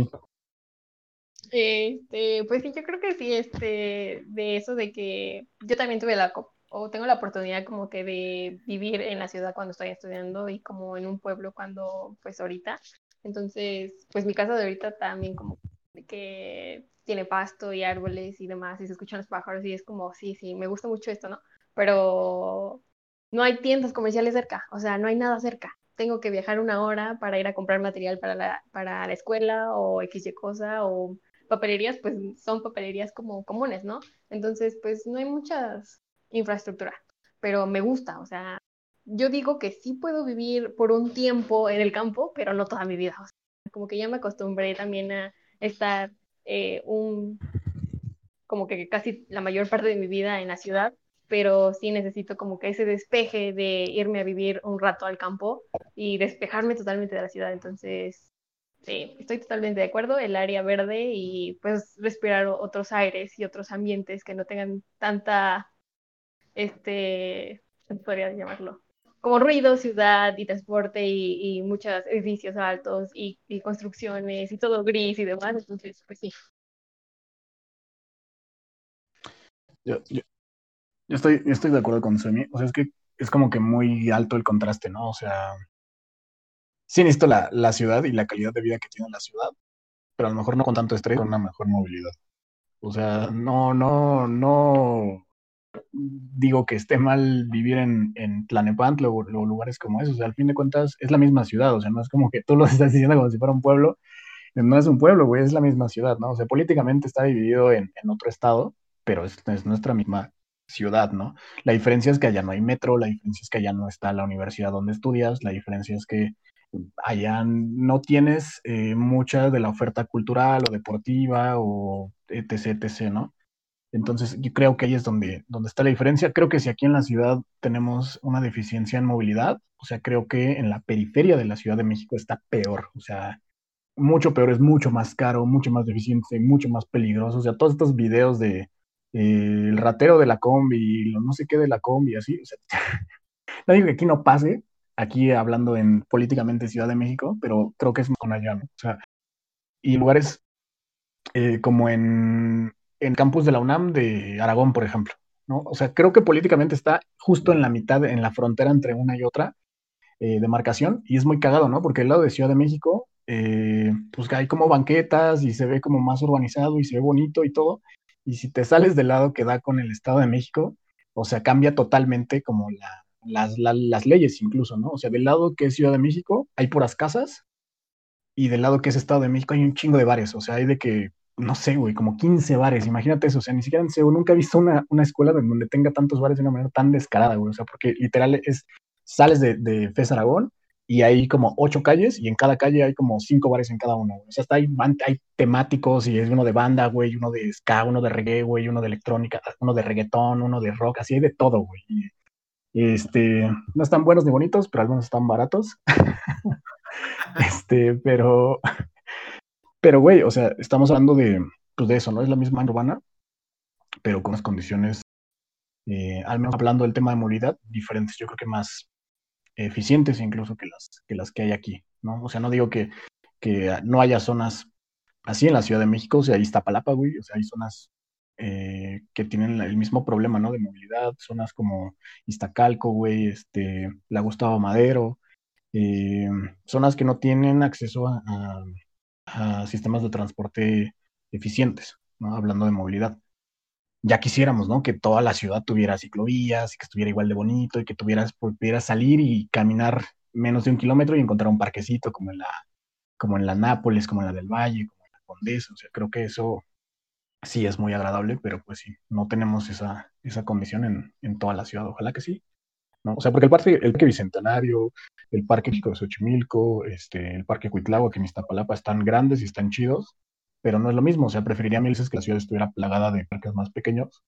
este, pues sí, yo creo que sí, este, de eso de que yo también tuve la, o tengo la oportunidad como que de vivir en la ciudad cuando estoy estudiando y como en un pueblo cuando, pues ahorita. Entonces, pues mi casa de ahorita también como que tiene pasto y árboles y demás, y se escuchan los pájaros y es como, sí, sí, me gusta mucho esto, ¿no? Pero no hay tiendas comerciales cerca, o sea, no hay nada cerca tengo que viajar una hora para ir a comprar material para la, para la escuela o X y cosa o papelerías, pues son papelerías como comunes, ¿no? Entonces, pues no hay muchas infraestructura. pero me gusta, o sea, yo digo que sí puedo vivir por un tiempo en el campo, pero no toda mi vida. Como que ya me acostumbré también a estar eh, un, como que casi la mayor parte de mi vida en la ciudad, pero sí necesito como que ese despeje de irme a vivir un rato al campo y despejarme totalmente de la ciudad. Entonces, sí, estoy totalmente de acuerdo, el área verde y pues respirar otros aires y otros ambientes que no tengan tanta, este, ¿cómo podría llamarlo? Como ruido, ciudad y transporte y, y muchos edificios altos y, construcciones y todo gris y demás. Entonces, pues sí. Yo, yo, estoy, estoy de acuerdo con Semi. O sea, es que es como que muy alto el contraste, ¿no? O sea, sí necesito la, la ciudad y la calidad de vida que tiene la ciudad, pero a lo mejor no con tanto estrés, con una mejor movilidad. O sea, no, no, no digo que esté mal vivir en, en Tlanepantla o, o lugares como esos. O sea, al fin de cuentas es la misma ciudad. O sea, no es como que tú lo estás diciendo como si fuera un pueblo. No es un pueblo, güey, es la misma ciudad, ¿no? O sea, políticamente está dividido en, en otro estado, pero es, es nuestra misma ciudad, ¿no? La diferencia es que allá no hay metro, la diferencia es que allá no está la universidad donde estudias, la diferencia es que allá no tienes eh, mucha de la oferta cultural o deportiva o etc, etc, ¿no? Entonces, yo creo que ahí es donde, donde está la diferencia. Creo que si aquí en la ciudad tenemos una deficiencia en movilidad, o sea, creo que en la periferia de la Ciudad de México está peor, o sea, mucho peor, es mucho más caro, mucho más deficiente, mucho más peligroso. O sea, todos estos videos de eh, el ratero de la combi, lo no sé qué de la combi, así, o sea, no que aquí no pase, aquí hablando en políticamente Ciudad de México, pero creo que es más allá, ¿no? O sea, y lugares eh, como en, en campus de la UNAM de Aragón, por ejemplo, ¿no? O sea, creo que políticamente está justo en la mitad, en la frontera entre una y otra eh, demarcación, y es muy cagado, ¿no? Porque el lado de Ciudad de México, eh, pues hay como banquetas y se ve como más urbanizado y se ve bonito y todo, y si te sales del lado que da con el Estado de México, o sea, cambia totalmente como la, las, la, las leyes incluso, ¿no? O sea, del lado que es Ciudad de México hay puras casas, y del lado que es Estado de México hay un chingo de bares, o sea, hay de que no sé, güey, como 15 bares, imagínate eso, o sea, ni siquiera en Seúl, nunca he visto una, una escuela donde tenga tantos bares de una manera tan descarada, güey, o sea, porque literal es, sales de, de FES Aragón y hay como ocho calles y en cada calle hay como cinco bares en cada una, güey. o sea, hasta hay, hay temáticos y es uno de banda, güey, uno de ska, uno de reggae, güey, uno de electrónica, uno de reggaetón, uno de rock, así hay de todo, güey. Este, no están buenos ni bonitos, pero algunos están baratos. este, pero pero, güey, o sea, estamos hablando de, pues, de eso, ¿no? Es la misma urbana, pero con unas condiciones, eh, al menos hablando del tema de movilidad, diferentes, yo creo que más eficientes incluso que las que, las que hay aquí, ¿no? O sea, no digo que, que no haya zonas así en la Ciudad de México, o sea, ahí está Palapa, güey, o sea, hay zonas eh, que tienen el mismo problema, ¿no? De movilidad, zonas como Iztacalco, güey, este, la Gustavo Madero, eh, zonas que no tienen acceso a a sistemas de transporte eficientes, ¿no? Hablando de movilidad. Ya quisiéramos, ¿no? Que toda la ciudad tuviera ciclovías y que estuviera igual de bonito y que tuvieras, pudieras salir y caminar menos de un kilómetro y encontrar un parquecito como en la, como en la Nápoles, como en la del Valle, como en la Condesa. O sea, creo que eso sí es muy agradable, pero pues sí, no tenemos esa, esa condición en, en toda la ciudad. Ojalá que sí. ¿no? O sea, porque el parque, el parque Bicentenario, el parque Chico de Xochimilco, este, el parque Cuitlagua, que en Iztapalapa están grandes y están chidos, pero no es lo mismo. O sea, preferiría mil veces que la ciudad estuviera plagada de parques más pequeños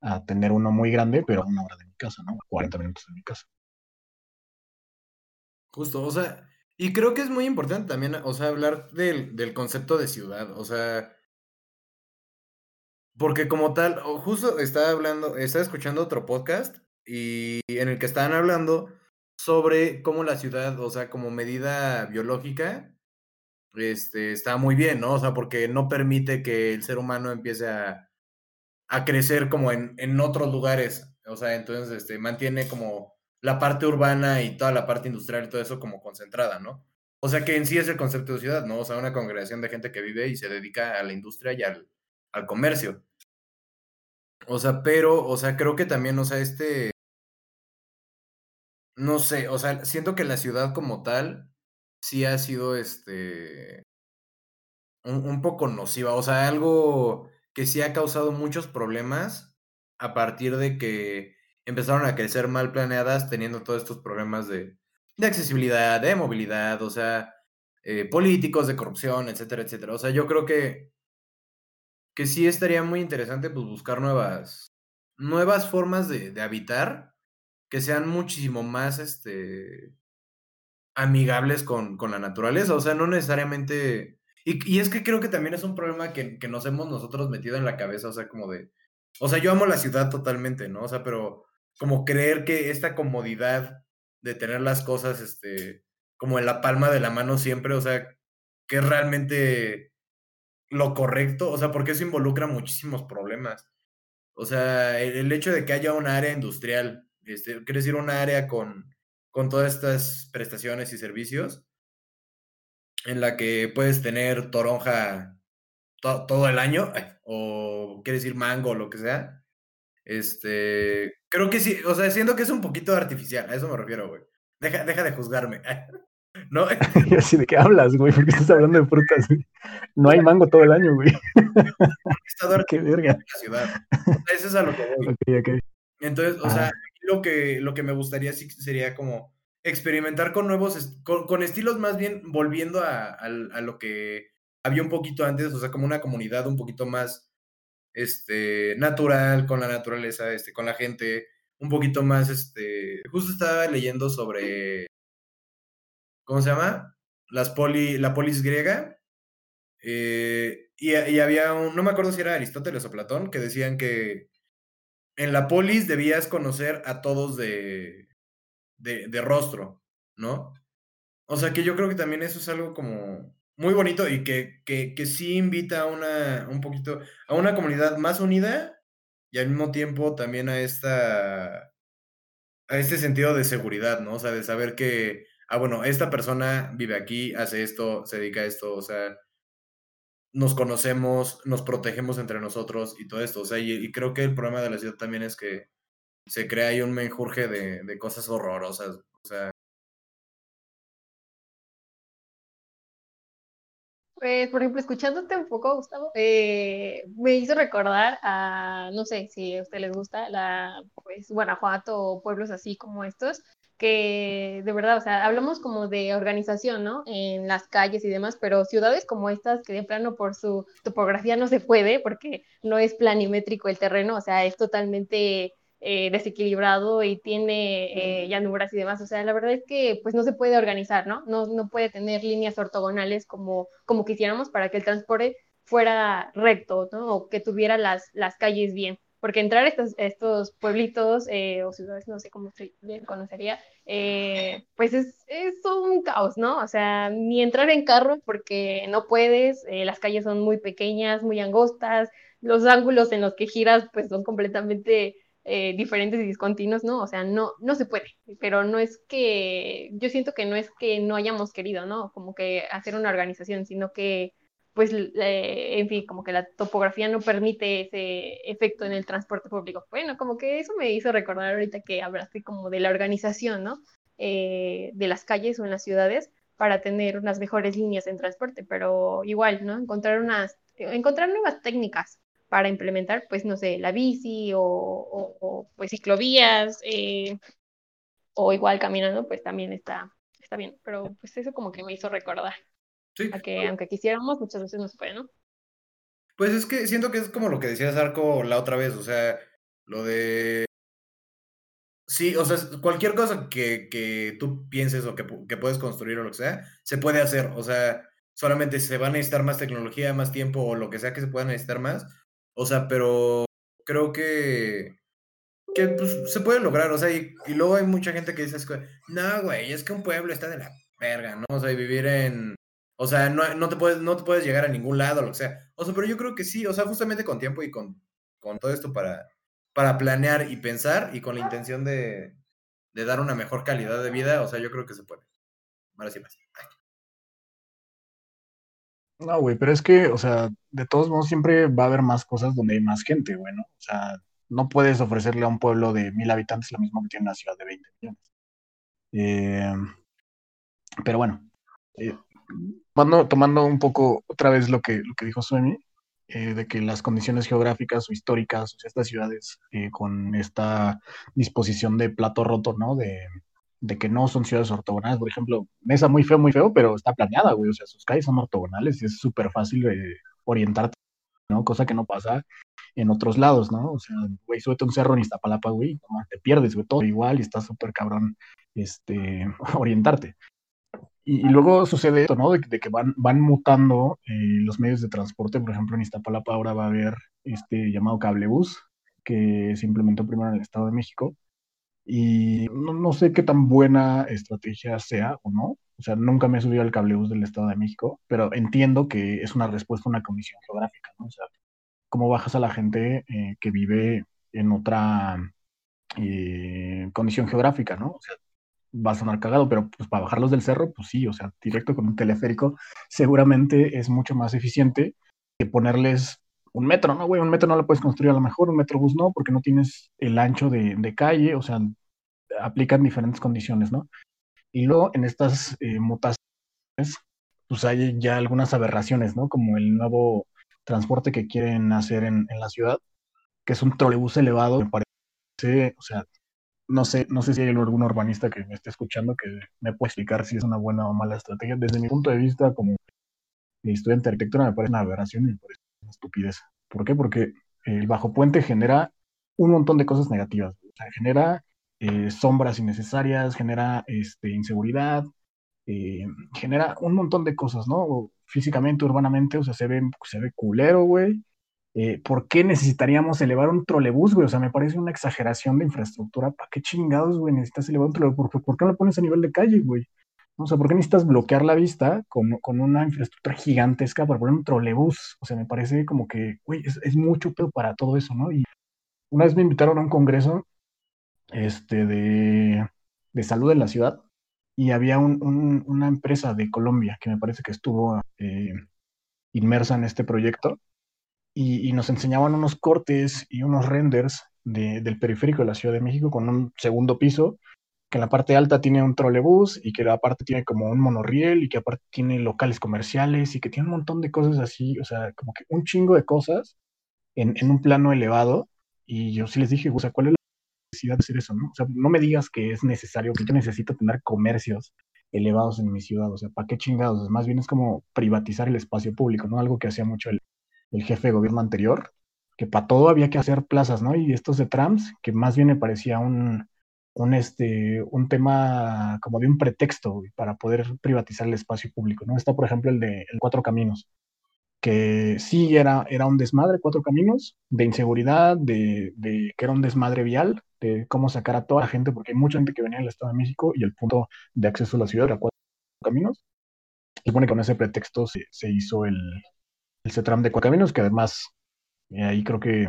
a tener uno muy grande, pero a una hora de mi casa, ¿no? 40 minutos de mi casa. Justo, o sea, y creo que es muy importante también, o sea, hablar del, del concepto de ciudad, o sea, porque como tal, justo estaba hablando, estaba escuchando otro podcast y en el que estaban hablando sobre cómo la ciudad, o sea, como medida biológica, este, está muy bien, ¿no? O sea, porque no permite que el ser humano empiece a, a crecer como en, en, otros lugares, o sea, entonces este, mantiene como la parte urbana y toda la parte industrial y todo eso como concentrada, ¿no? O sea, que en sí es el concepto de ciudad, ¿no? O sea, una congregación de gente que vive y se dedica a la industria y al, al comercio. O sea, pero, o sea, creo que también, o sea, este, no sé, o sea, siento que la ciudad como tal sí ha sido este un, un, poco nociva, o sea, algo que sí ha causado muchos problemas a partir de que empezaron a crecer mal planeadas teniendo todos estos problemas de, de accesibilidad, de movilidad, o sea, eh, políticos, de corrupción, etcétera, etcétera. O sea, yo creo que, que sí estaría muy interesante pues, buscar nuevas, nuevas formas de, de habitar que sean muchísimo más este, amigables con, con la naturaleza. O sea, no necesariamente... Y, es que creo que también es un problema que, que nos hemos nosotros metido en la cabeza, o sea, como de... O sea, yo amo la ciudad totalmente, ¿no? O sea, pero como creer que esta comodidad de tener las cosas, este, como en la palma de la mano siempre, o sea, que es realmente lo correcto, o sea, porque eso involucra muchísimos problemas. O sea, el, el hecho de que haya un área industrial, este, quiere decir un área con, con todas estas prestaciones y servicios, en la que puedes tener toronja to, todo el año, o quiere decir mango lo que sea. Este, creo que sí, o sea, siento que es un poquito artificial, a eso me refiero, güey. Deja, deja de juzgarme. ¿No? Y así de qué hablas, güey, porque estás hablando de frutas, güey. No hay mango todo el año, güey. qué verga. La ciudad. O sea, eso es a lo que voy. Okay, okay. Entonces, o ah. sea, lo que, lo que me gustaría sí sería como experimentar con nuevos, con, con estilos más bien volviendo a, lo que había un poquito antes, o sea, como una comunidad un poquito más este, natural con la naturaleza, este, con la gente, un poquito más, este, justo estaba leyendo sobre, ¿cómo se llama? Las poli, la polis griega, eh, y, y había un, no me acuerdo si era Aristóteles o Platón, que decían que en la polis debías conocer a todos de, de, de, rostro, ¿no? O sea que yo creo que también eso es algo como muy bonito y que, que, que sí invita a una, un poquito, a una comunidad más unida y al mismo tiempo también a esta, a este sentido de seguridad, ¿no? O sea, de saber que, ah, bueno, esta persona vive aquí, hace esto, se dedica a esto, o sea, nos conocemos, nos protegemos entre nosotros y todo esto. O sea, y, creo que el problema de la ciudad también es que se crea ahí un menjurje de, cosas horrorosas. O sea. Pues, por ejemplo, escuchándote un poco, Gustavo, eh, me hizo recordar a, no sé si a usted les gusta, la, pues, Guanajuato o pueblos así como estos, que de verdad, o sea, hablamos como de organización, ¿no? En las calles y demás, pero ciudades como estas, que de plano por su topografía no se puede, porque no es planimétrico el terreno, o sea, es totalmente eh, desequilibrado y tiene eh, llanuras y demás, o sea, la verdad es que pues no se puede organizar, ¿no? No, no puede tener líneas ortogonales como, como quisiéramos para que el transporte fuera recto, ¿no? O que tuviera las, las calles bien porque entrar a estos, estos pueblitos eh, o ciudades, no sé cómo se conocería, eh, pues es, es, un caos, ¿no? O sea, ni entrar en carro porque no puedes, eh, las calles son muy pequeñas, muy angostas, los ángulos en los que giras pues son completamente eh, diferentes y discontinuos, ¿no? O sea, no, no se puede, pero no es que, yo siento que no es que no hayamos querido, ¿no? Como que hacer una organización, sino que pues, eh, en fin, como que la topografía no permite ese efecto en el transporte público. Bueno, como que eso me hizo recordar ahorita que hablaste como de la organización, ¿no? Eh, de las calles o en las ciudades para tener unas mejores líneas en transporte, pero igual, ¿no? Encontrar unas, encontrar nuevas técnicas para implementar, pues, no sé, la bici o, o, pues ciclovías, eh, o igual caminando, pues también está, está bien, pero pues eso como que me hizo recordar. Sí. A que aunque quisiéramos, muchas veces no se puede, ¿no? Pues es que siento que es como lo que decías Arco la otra vez, o sea, lo de... Sí, o sea, cualquier cosa que, que tú pienses o que, que, puedes construir o lo que sea, se puede hacer, o sea, solamente se va a necesitar más tecnología, más tiempo o lo que sea que se pueda necesitar más, o sea, pero creo que, que pues, se puede lograr, o sea, y, y luego hay mucha gente que dice, no, güey, es que un pueblo está de la verga, ¿no? O sea, vivir en o sea, no, no, te puedes, no te puedes llegar a ningún lado, lo que sea. O sea, pero yo creo que sí, o sea, justamente con tiempo y con, con todo esto para, para planear y pensar y con la intención de, de dar una mejor calidad de vida, o sea, yo creo que se puede. Ahora sí más. No, güey, pero es que, o sea, de todos modos siempre va a haber más cosas donde hay más gente, güey, ¿no? O sea, no puedes ofrecerle a un pueblo de mil habitantes lo mismo que tiene una ciudad de 20 millones. Eh, pero bueno, eh, tomando, un poco otra vez lo que, lo que dijo Suemi, eh, de que las condiciones geográficas o históricas, o sea, estas ciudades eh, con esta disposición de plato roto, ¿no? De, que no son ciudades ortogonales. Por ejemplo, Mesa muy feo, muy feo, pero está planeada, güey. O sea, sus calles son ortogonales y es súper fácil orientarte, ¿no? Cosa que no pasa en otros lados, ¿no? O sea, güey, súbete un cerro en Iztapalapa, güey, te pierdes, güey, todo igual y está súper cabrón este, orientarte. Y, luego sucede esto, ¿no? De, de que van, van mutando eh, los medios de transporte. Por ejemplo, en Iztapalapa ahora va a haber este llamado cablebús, que se implementó primero en el Estado de México. Y no, no, sé qué tan buena estrategia sea o no. O sea, nunca me he subido al cablebús del Estado de México, pero entiendo que es una respuesta a una condición geográfica, ¿no? O sea, cómo bajas a la gente eh, que vive en otra eh, condición geográfica, ¿no? O sea, va a sonar cagado, pero pues para bajarlos del cerro, pues sí, o sea, directo con un teleférico, seguramente es mucho más eficiente que ponerles un metro, ¿no, güey? Un metro no lo puedes construir a lo mejor, un metrobús no, porque no tienes el ancho de, de calle, o sea, aplican diferentes condiciones, ¿no? Y luego en estas eh, mutaciones, pues hay ya algunas aberraciones, ¿no? Como el nuevo transporte que quieren hacer en, en la ciudad, que es un trolebús elevado, me parece, o sea, no sé, no sé si hay algún urbanista que me esté escuchando que me pueda explicar si es una buena o mala estrategia. Desde mi punto de vista, como estudiante de arquitectura, me parece una aberración y me parece una estupidez. ¿Por qué? Porque el bajo puente genera un montón de cosas negativas. O sea, genera eh, sombras innecesarias, genera este, inseguridad, eh, genera un montón de cosas, ¿no? Físicamente, urbanamente, o sea, se ve, se ve culero, güey. Eh, ¿Por qué necesitaríamos elevar un trolebús, güey? O sea, me parece una exageración de infraestructura. ¿Para qué chingados, güey? Necesitas elevar un trolebús. ¿Por, ¿Por, qué no lo pones a nivel de calle, güey? O sea, ¿por qué necesitas bloquear la vista con, con, una infraestructura gigantesca para poner un trolebús? O sea, me parece como que, güey, es, es, mucho pedo para todo eso, ¿no? Y una vez me invitaron a un congreso este, de, de salud en la ciudad y había un, un, una empresa de Colombia que me parece que estuvo eh, inmersa en este proyecto y, y, nos enseñaban unos cortes y unos renders de, del periférico de la Ciudad de México con un segundo piso que en la parte alta tiene un trolebús y que la parte tiene como un monorriel y que aparte tiene locales comerciales y que tiene un montón de cosas así, o sea, como que un chingo de cosas en, en un plano elevado. Y yo sí les dije, o sea, ¿cuál es la necesidad de hacer eso? No? O sea, no me digas que es necesario, que yo necesito tener comercios elevados en mi ciudad, o sea, ¿para qué chingados? Más bien es como privatizar el espacio público, ¿no? Algo que hacía mucho el, el jefe de gobierno anterior, que para todo había que hacer plazas, ¿no? Y estos de trams, que más bien me parecía un, un, este, un tema como de un pretexto para poder privatizar el espacio público, ¿no? Está, por ejemplo, el de Cuatro Caminos, que sí era, era un desmadre, Cuatro Caminos, de inseguridad, de, de que era un desmadre vial, de cómo sacar a toda la gente, porque hay mucha gente que venía del Estado de México y el punto de acceso a la ciudad era Cuatro Caminos. Se supone que con ese pretexto se, se hizo el, el CETRAM de Cuatro Caminos, que además eh, ahí creo que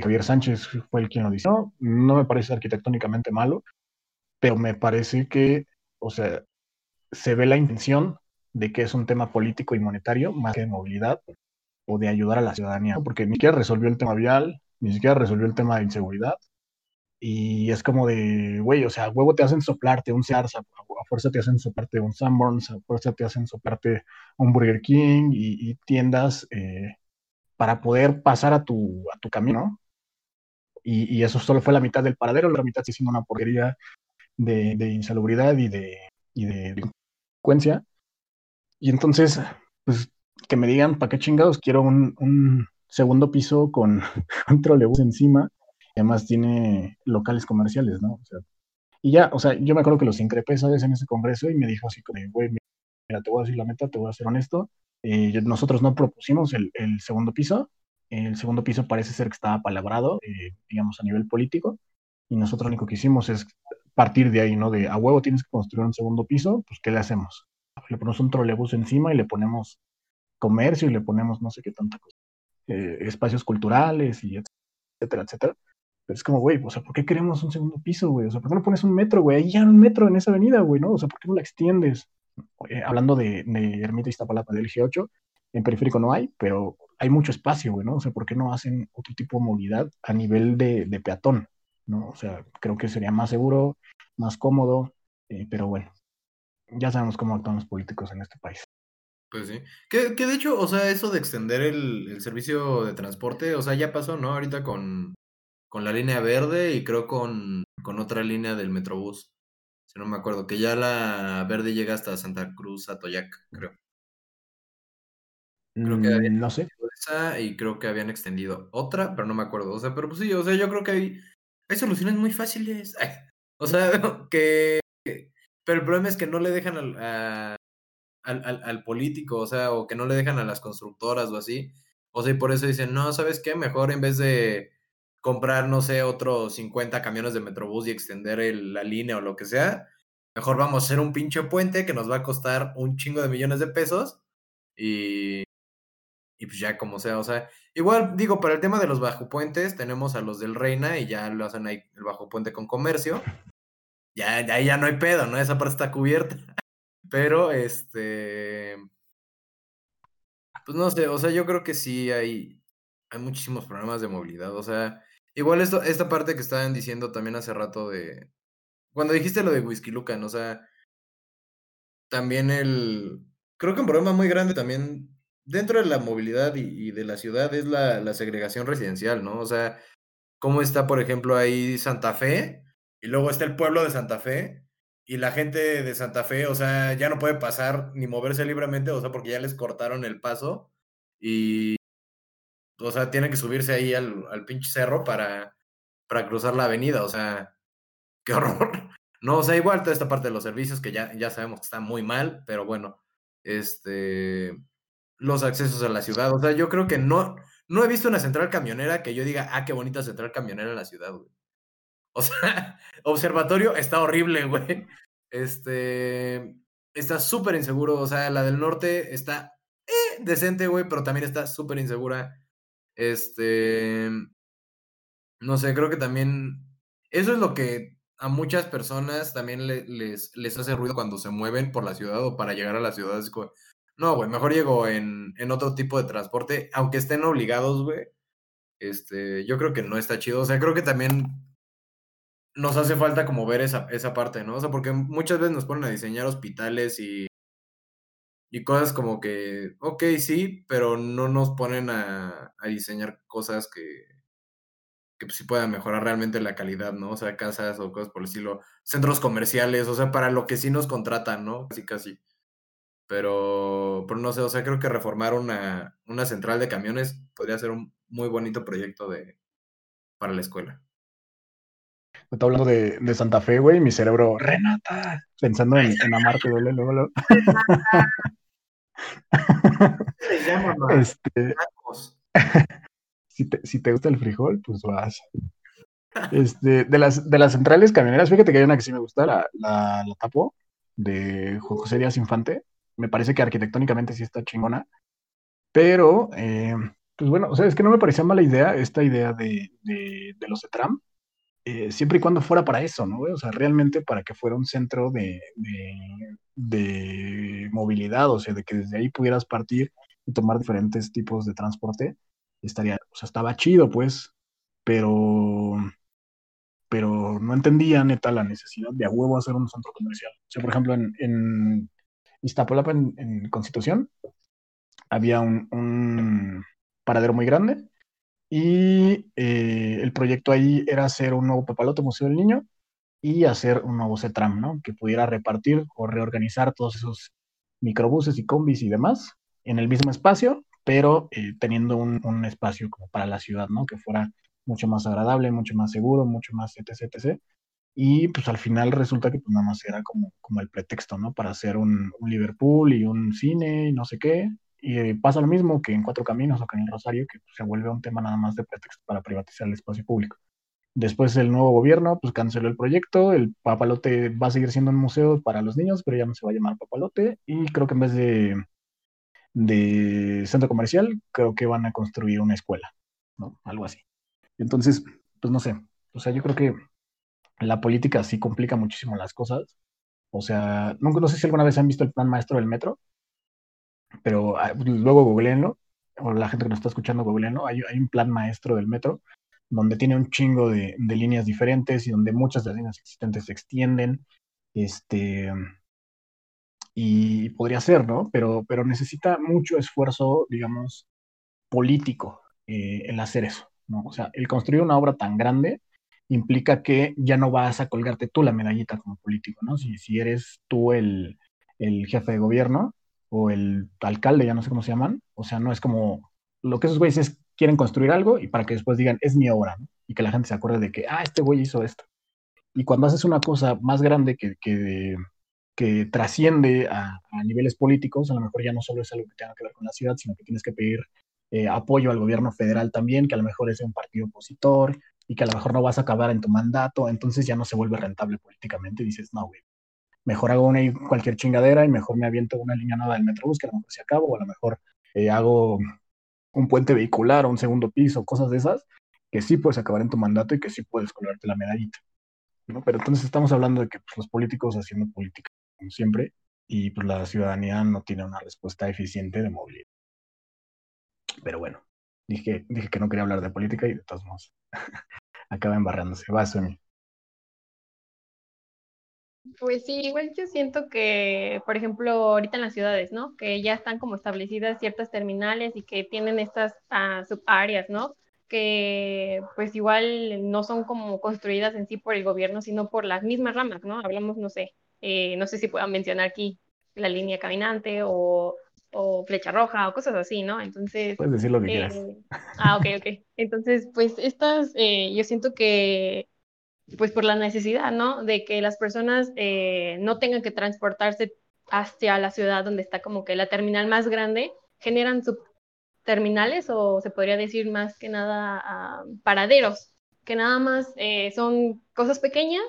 Javier Sánchez fue el quien lo dijo. No, me parece arquitectónicamente malo, pero me parece que, o sea, se ve la intención de que es un tema político y monetario más que de movilidad o de ayudar a la ciudadanía, porque ni siquiera resolvió el tema vial, ni siquiera resolvió el tema de inseguridad. Y es como de, güey, o sea, huevo te hacen soplarte un Sears, a, a fuerza te hacen soplarte un Sanborns, a fuerza te hacen soplarte un Burger King y, y tiendas eh, para poder pasar a tu, a tu camino. Y, y, eso solo fue la mitad del paradero, la mitad se siendo una porquería de, de insalubridad y de, y de delincuencia. Y entonces, pues, que me digan, ¿para qué chingados quiero un, un segundo piso con un trolebús encima? Además tiene locales comerciales, ¿no? O sea, y ya, o sea, yo me acuerdo que los increpé, ¿sabes? En ese congreso y me dijo así, güey, mira, te voy a decir la neta, te voy a ser honesto, eh, nosotros no propusimos el, el, segundo piso. El segundo piso parece ser que estaba palabrado, eh, digamos, a nivel político. Y nosotros lo único que hicimos es partir de ahí, ¿no? De a huevo tienes que construir un segundo piso, pues ¿qué le hacemos? Le ponemos un trolebús encima y le ponemos comercio y le ponemos no sé qué tanta cosa. Eh, espacios culturales y etcétera, etcétera. Es como, güey, o sea, ¿por qué queremos un segundo piso, güey? O sea, ¿por qué no pones un metro, güey? Ahí ya un metro en esa avenida, güey, ¿no? O sea, ¿por qué no la extiendes? hablando de, de Ermita Iztapalapa del G8, en periférico no hay, pero hay mucho espacio, güey, ¿no? O sea, ¿por qué no hacen otro tipo de movilidad a nivel de, de peatón? ¿no? O sea, creo que sería más seguro, más cómodo, eh, pero bueno, ya sabemos cómo actúan los políticos en este país. Pues sí. Que, que de hecho, o sea, eso de extender el, el servicio de transporte, o sea, ya pasó, ¿no? Ahorita con, con la línea verde y creo con, con otra línea del Metrobús. Si no me acuerdo, que ya la verde llega hasta Santa Cruz, Atoyac, creo. Creo que habían Mm, no sé. esa y creo que habían extendido otra, pero no me acuerdo. O sea, pero pues sí, o sea, yo creo que hay, hay soluciones muy fáciles. Ay, o sea, que. Pero el problema es que no le dejan al, a- al, al- al político, o sea, o que no le dejan a las constructoras o así. O sea, y por eso dicen, no, ¿sabes qué? Mejor en vez de comprar, no sé, otros 50 camiones de Metrobús y extender la línea o lo que sea, mejor vamos a hacer un pinche puente que nos va a costar un chingo de millones de pesos y, y pues ya como sea, o sea, igual digo, para el tema de los bajopuentes, tenemos a los del Reina y ya lo hacen ahí el bajo puente con comercio. Ya, ya, ya no hay pedo, ¿no? Esa parte está cubierta. Pero, este, pues no sé, o sea, yo creo que sí hay, hay muchísimos problemas de movilidad. O sea, igual esto, esta parte que estaban diciendo también hace rato de, cuando dijiste lo de Whisky Lucan, o sea, también el, creo que un problema muy grande también dentro de la movilidad y, de la ciudad es la, la segregación residencial, ¿no? O sea, cómo está, por ejemplo, ahí Santa Fe y luego está el pueblo de Santa Fe y la gente de Santa Fe, o sea, ya no puede pasar ni moverse libremente, o sea, porque ya les cortaron el paso y, o sea, tienen que subirse ahí al, al pinche cerro para, para cruzar la avenida, o sea, qué horror. No, o sea, igual toda esta parte de los servicios que ya, ya sabemos que está muy mal, pero bueno, este, los accesos a la ciudad, o sea, yo creo que no, no he visto una central camionera que yo diga, ah, qué bonita central camionera en la ciudad, güey. O sea, observatorio está horrible, güey. Este, está súper inseguro, o sea, la del norte está eh, decente, güey, pero también está súper insegura. Este, no sé, creo que también eso es lo que a muchas personas también le- les, les hace ruido cuando se mueven por la ciudad o para llegar a la ciudad. Como, no, güey, mejor llego en, en otro tipo de transporte, aunque estén obligados, güey. Este, yo creo que no está chido. O sea, creo que también nos hace falta como ver esa, esa parte, ¿no? O sea, porque muchas veces nos ponen a diseñar hospitales y, y cosas como que, ok, sí, pero no nos ponen a, a diseñar cosas que, que pues, sí puedan mejorar realmente la calidad, ¿no? O sea, casas o cosas por el estilo, centros comerciales, o sea, para lo que sí nos contratan, ¿no? Casi, casi. Pero, pero no sé, o sea, creo que reformar una, una central de camiones podría ser un muy bonito proyecto de, para la escuela. Está hablando de, de Santa Fe, güey, y mi cerebro, Renata, pensando en, en amarte, duele, luego, Este, si te, si te gusta el frijol, pues vas. Este, de las, de las centrales camioneras, fíjate que hay una que sí me gusta, la, la, la Tapo, de José Díaz Infante. Me parece que arquitectónicamente sí está chingona. Pero, eh, pues bueno, o sea, es que no me parecía mala idea esta idea de, de, de los ETRAM, eh, siempre y cuando fuera para eso, ¿no? O sea, realmente para que fuera un centro de, de, de movilidad, o sea, de que desde ahí pudieras partir y tomar diferentes tipos de transporte, estaría, o sea, estaba chido, pues, pero, pero no entendía neta la necesidad de a huevo hacer un centro comercial. O sea, por ejemplo, en, en Iztapalapa, en, en Constitución, había un, un paradero muy grande y eh, el proyecto ahí era hacer un nuevo papalote Museo del Niño y hacer un nuevo CETRAM, ¿no? Que pudiera repartir o reorganizar todos esos microbuses y combis y demás en el mismo espacio, pero eh, teniendo un, un, espacio como para la ciudad, ¿no? Que fuera mucho más agradable, mucho más seguro, mucho más etc, etc. Y pues al final resulta que pues nada más era como, como el pretexto, ¿no? Para hacer un, un Liverpool y un cine y no sé qué, y eh, pasa lo mismo que en Cuatro Caminos o que en el Rosario, que se vuelve un tema nada más de pretexto para privatizar el espacio público. Después el nuevo gobierno pues canceló el proyecto, el papalote va a seguir siendo un museo para los niños, pero ya no se va a llamar papalote y creo que en vez de, de centro comercial, creo que van a construir una escuela, ¿no? Algo así. Entonces, pues no sé, o sea, yo creo que la política sí complica muchísimo las cosas. O sea, no, no sé si alguna vez han visto el plan maestro del metro, pero ah, luego googleenlo, o la gente que nos está escuchando, googleenlo, hay, hay un plan maestro del metro donde tiene un chingo de, líneas diferentes y donde muchas de las líneas existentes se extienden. Este, y podría ser, ¿no? Pero, pero necesita mucho esfuerzo, digamos, político eh, el hacer eso, ¿no? O sea, el construir una obra tan grande implica que ya no vas a colgarte tú la medallita como político, ¿no? Si, si eres tú el jefe de gobierno o el alcalde, ya no sé cómo se llaman, o sea, no es como lo que esos güeyes es, quieren construir algo y para que después digan, es mi obra, ¿no? Y que la gente se acuerde de que, ah, este güey hizo esto. Y cuando haces una cosa más grande que, que, que trasciende a, niveles políticos, a lo mejor ya no solo es algo que tenga que ver con la ciudad, sino que tienes que pedir eh, apoyo al gobierno federal también, que a lo mejor es un partido opositor y que a lo mejor no vas a acabar en tu mandato, entonces ya no se vuelve rentable políticamente. Y dices, no, güey, mejor hago una, cualquier chingadera y mejor me aviento una línea nueva del Metrobús que a lo mejor se acaba, o a lo mejor eh, hago un puente vehicular o un segundo piso, cosas de esas, que sí puedes acabar en tu mandato y que sí puedes colgarte la medallita. ¿no? Pero entonces estamos hablando de que pues, los políticos haciendo política, como siempre, y pues la ciudadanía no tiene una respuesta eficiente de movilidad. Pero bueno, dije, dije que no quería hablar de política y de todos modos acaba embarrándose. Va, Sony. Pues sí, igual yo siento que, por ejemplo, ahorita en las ciudades, ¿no? Que ya están como establecidas ciertas terminales y que tienen estas uh, subáreas, ¿no? Que pues igual no son como construidas en sí por el gobierno, sino por las mismas ramas, ¿no? Hablamos, no sé, eh, no sé si puedan mencionar aquí la línea caminante o, o flecha roja o cosas así, ¿no? Entonces... Puedes decir lo que eh, quieras. Ah, ok, ok. Entonces, pues estas, eh, yo siento que pues por la necesidad, ¿no? De que las personas eh, no tengan que transportarse hacia la ciudad donde está como que la terminal más grande, generan subterminales o se podría decir más que nada uh, paraderos, que nada más eh, son cosas pequeñas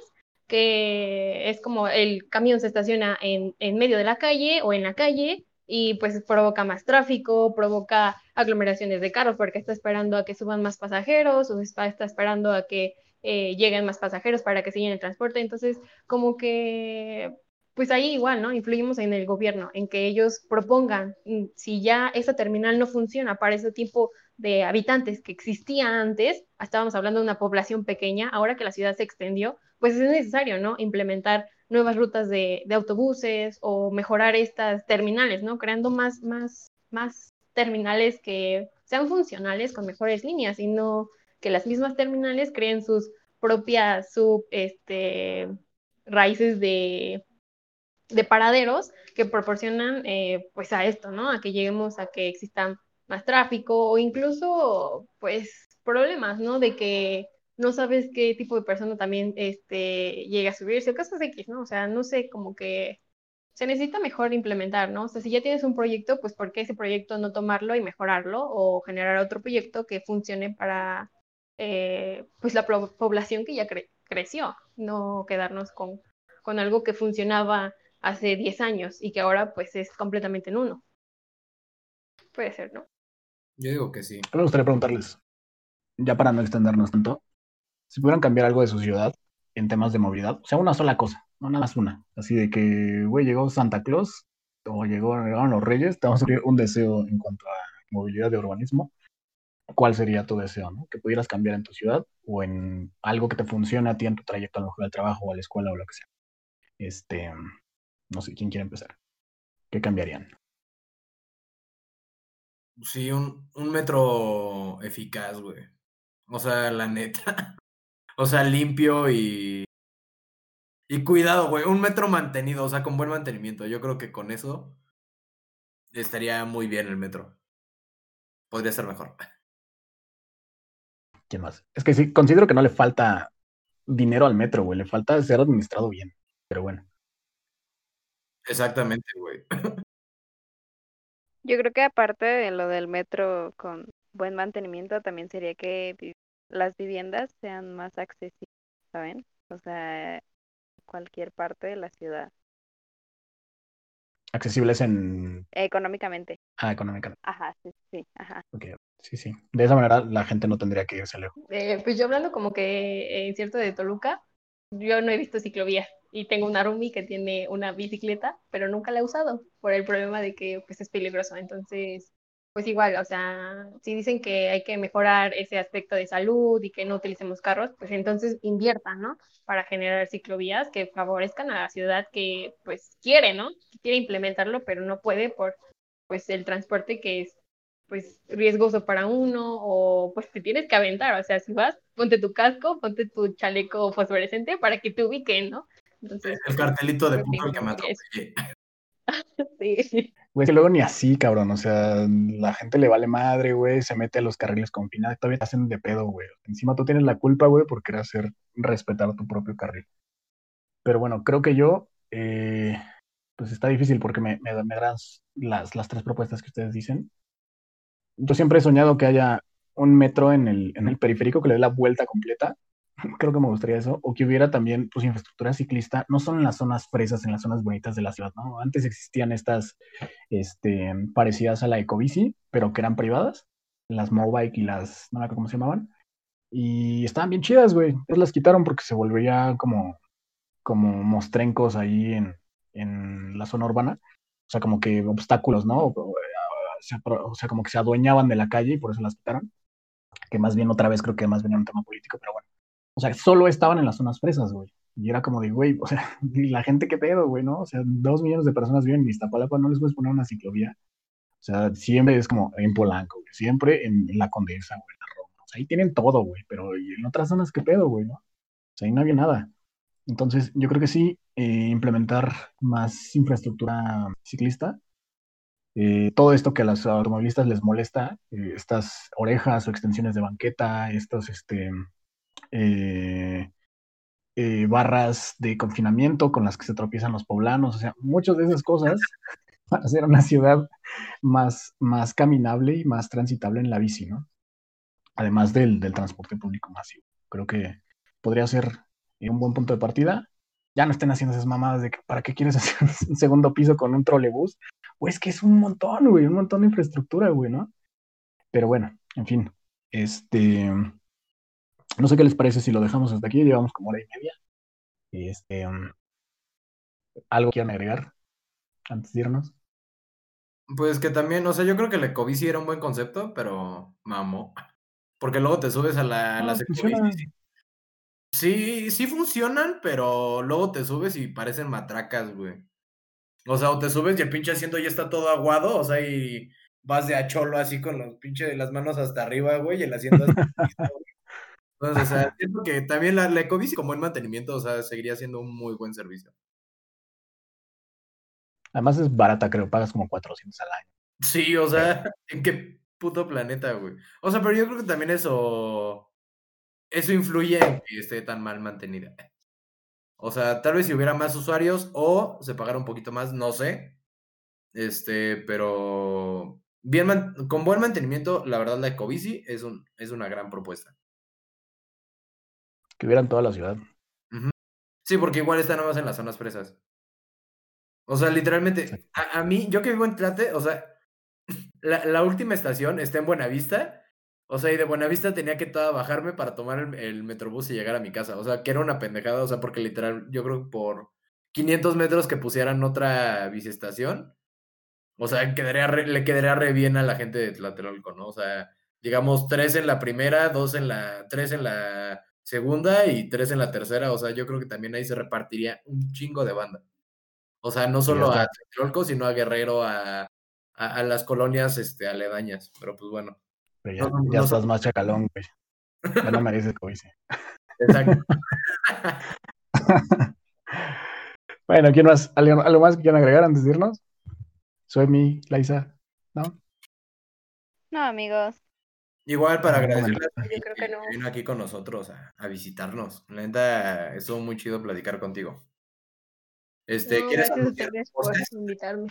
que es como el camión se estaciona en, en medio de la calle o en la calle y pues provoca más tráfico, provoca aglomeraciones de carros porque está esperando a que suban más pasajeros o está, está esperando a que eh, lleguen más pasajeros para que llene el transporte. Entonces, como que, pues ahí igual, ¿no? Influimos en el gobierno, en que ellos propongan, mm, si ya esa terminal no funciona para ese tipo de habitantes que existía antes, estábamos hablando de una población pequeña, ahora que la ciudad se extendió, pues es necesario, ¿no? Implementar nuevas rutas de, de autobuses o mejorar estas terminales, ¿no? Creando más, más, más terminales que sean funcionales con mejores líneas y no que las mismas terminales creen sus propias sub, este, raíces de, de paraderos que proporcionan eh, pues a esto, ¿no? A que lleguemos a que existan más tráfico o incluso pues problemas, ¿no? De que no sabes qué tipo de persona también este, llega a subirse o cosas X, ¿no? O sea, no sé, como que se necesita mejor implementar, ¿no? O sea, si ya tienes un proyecto, pues ¿por qué ese proyecto no tomarlo y mejorarlo o generar otro proyecto que funcione para eh, pues la población que ya cre creció, no quedarnos con, con algo que funcionaba hace 10 años y que ahora pues es completamente en uno. Puede ser, ¿no? Yo digo que sí. Me gustaría preguntarles, ya para no extendernos tanto, si pudieran cambiar algo de su ciudad en temas de movilidad, o sea, una sola cosa, no nada más una, así de que, güey, llegó Santa Claus o llegó, llegaron los Reyes, te vamos a pedir un deseo en cuanto a movilidad de urbanismo, ¿cuál sería tu deseo? ¿no? Que pudieras cambiar en tu ciudad o en algo que te funcione a ti en tu trayecto a lo mejor al trabajo o a la escuela o lo que sea. Este, no sé, ¿quién quiere empezar? ¿Qué cambiarían? Sí, un, un metro eficaz, güey. O sea, la neta. O sea, limpio y. Y cuidado, güey. Un metro mantenido, o sea, con buen mantenimiento. Yo creo que con eso estaría muy bien el metro. Podría ser mejor. ¿Quién más? Es que sí, considero que no le falta dinero al metro, güey. Le falta ser administrado bien. Pero bueno. Exactamente, güey. Yo creo que aparte de lo del metro con buen mantenimiento, también sería que las viviendas sean más accesibles, ¿saben? O sea, cualquier parte de la ciudad. Accesibles en... Económicamente. Ah, económicamente. Ajá, sí, sí, ajá. Ok, sí, sí. De esa manera la gente no tendría que irse lejos. Eh, pues yo hablando como que en cierto de Toluca, yo no he visto ciclovías y tengo una roomie que tiene una bicicleta, pero nunca la he usado por el problema de que pues es peligroso. Entonces, pues igual, o sea, si dicen que hay que mejorar ese aspecto de salud y que no utilicemos carros, pues entonces inviertan, ¿no? Para generar ciclovías que favorezcan a la ciudad que pues quiere, ¿no? Que quiere implementarlo, pero no puede por pues el transporte que es pues riesgoso para uno o pues te tienes que aventar, o sea, si vas, ponte tu casco, ponte tu chaleco fosforescente para que te ubiquen, ¿no? Entonces, El cartelito de creo que punto que me atropellé. sí. Güey, es que luego ni así, cabrón. O sea, la gente le vale madre, güey, se mete a los carriles confinados, todavía te hacen de pedo, güey. Encima tú tienes la culpa, güey, por querer hacer respetar tu propio carril. Pero bueno, creo que yo, eh, pues está difícil porque me, me, me agradan las, las tres propuestas que ustedes dicen. Yo siempre he soñado que haya un metro en el, en el periférico que le dé la vuelta completa. Creo que me gustaría eso. O que hubiera también, pues, infraestructura ciclista, no solo en las zonas fresas, en las zonas bonitas de la ciudad, ¿no? Antes existían estas, este, parecidas a la Ecobici, pero que eran privadas, las Mobike y las, no me acuerdo cómo se llamaban, y estaban bien chidas, güey. Pues las quitaron porque se volvería como, como mostrencos ahí en, en la zona urbana, o sea, como que obstáculos, ¿no? O, o sea, como que se adueñaban de la calle y por eso las quitaron, que más bien otra vez creo que más bien era un tema político, pero bueno. O sea, solo estaban en las zonas fresas, güey. Y era como de, güey, o sea, la gente qué pedo, güey, ¿no? O sea, dos millones de personas viven en Iztapalapa, no les puedes poner una ciclovía. O sea, siempre es como en Polanco, güey, siempre en, en la Condesa, güey, en la Roma. O sea, ahí tienen todo, güey, pero ¿y en otras zonas qué pedo, güey, no? O sea, ahí no había nada. Entonces, yo creo que sí, eh, implementar más infraestructura ciclista. Eh, todo esto que a los automovilistas les molesta, eh, estas orejas o extensiones de banqueta, estos, este, eh, eh, barras de confinamiento con las que se tropiezan los poblanos, o sea, muchas de esas cosas para hacer una ciudad más, más caminable y más transitable en la bici, ¿no? Además del, del transporte público masivo. Creo que podría ser un buen punto de partida. Ya no estén haciendo esas mamadas de que para qué quieres hacer un segundo piso con un trolebús. Pues que es un montón, güey, un montón de infraestructura, güey, ¿no? Pero bueno, en fin, este, no sé qué les parece si lo dejamos hasta aquí, llevamos como hora y media. Este, um, ¿algo quieran agregar antes de irnos? Pues que también, o sea, yo creo que la ecobici era un buen concepto, pero mamó. Porque luego te subes a, la, a No, las funciona. Sí, sí funcionan, pero luego te subes y parecen matracas, güey. O sea, o te subes y el pinche asiento ya está todo aguado, o sea, y vas de a cholo así con los pinche las manos hasta arriba, güey, y el asiento hasta el. Entonces, o sea, siento que también la, la ecobici como en mantenimiento, o sea, seguiría siendo un muy buen servicio. Además es barata, creo, pagas como 400 al año. Sí, o sea, ¿en qué puto planeta, güey? O sea, pero yo creo que también eso, eso influye en que esté tan mal mantenida. O sea, tal vez si hubiera más usuarios o se pagara un poquito más, no sé. Este, pero bien con buen mantenimiento, la verdad la Ecobici es un, es una gran propuesta. Que hubiera en toda la ciudad. Sí, porque igual está nomás en las zonas fresas. O sea, literalmente, a, a mí, yo que vivo en Tlate, o sea, la, la última estación está en Buenavista. O sea, y de Buenavista tenía que toda bajarme para tomar el, el metrobús y llegar a mi casa. O sea, que era una pendejada, o sea, porque literal, yo creo que por 500 metros que pusieran otra biciestación, o sea, quedaría re- le quedaría re bien a la gente de Tlatelolco, ¿no? O sea, digamos, tres en la primera, dos en la, tres en la segunda y tres en la tercera. O sea, yo creo que también ahí se repartiría un chingo de banda. O sea, no solo a Tlatelolco, sino a Guerrero, a, a, a las colonias este, aledañas. Pero pues bueno. Pero ya, No, no, ya no estás más chacalón, güey. Ya no mereces Covici. Exacto. Bueno, ¿quién más? ¿Algo, algo más que quieran agregar antes de irnos? Soy mi, Laisa. ¿No? No, amigos. Igual para No, no, agradecerle a Yo ti creo que que no. vino aquí con nosotros a, a visitarnos. La neta, estuvo muy chido platicar contigo. Este, No, ¿quieres gracias a ustedes por invitarme.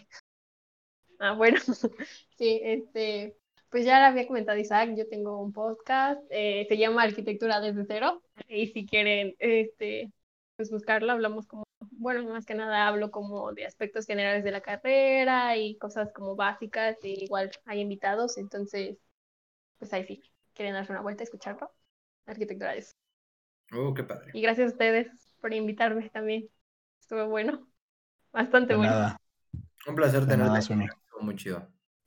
Ah, bueno, sí, este, pues ya le había comentado Isaac, yo tengo un podcast, eh, se llama Arquitectura desde cero, y si quieren, este, pues buscarlo, hablamos como, bueno, más que nada hablo como de aspectos generales de la carrera y cosas como básicas, y igual hay invitados, entonces, pues ahí sí, quieren darse una vuelta, escucharlo, Arquitectura desde cero. Oh, qué padre. Y gracias a ustedes por invitarme también, estuvo bueno, bastante De bueno. nada. Un placer tenerte muy chido.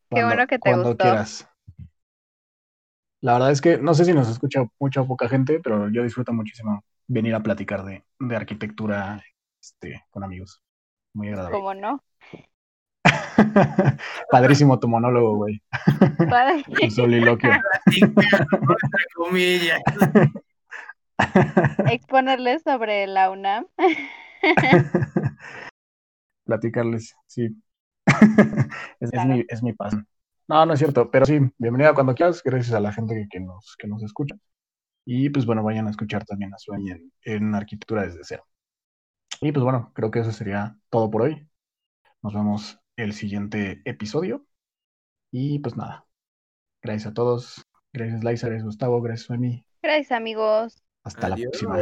Qué bueno que te cuando gustó. quieras. La verdad es que no sé si nos escucha mucha o poca gente, pero yo disfruto muchísimo venir a platicar de, de arquitectura este, con amigos. Muy agradable. ¿Cómo no? Padrísimo tu monólogo, güey. Padre. Tu soliloquio. Exponerles sobre la UNAM. Platicarles, sí. es, es mi, es mi pasión. No, no es cierto, pero sí, bienvenida cuando quieras, gracias a la gente que, que nos, que nos escucha. Y pues bueno, vayan a escuchar también a Sueñi en, en Arquitectura desde cero. Y pues bueno, creo que eso sería todo por hoy. Nos vemos el siguiente episodio. Y pues nada, gracias a todos. Gracias Laisa, gracias Gustavo, gracias Suemi. Gracias, amigos. Hasta Adiós. la próxima.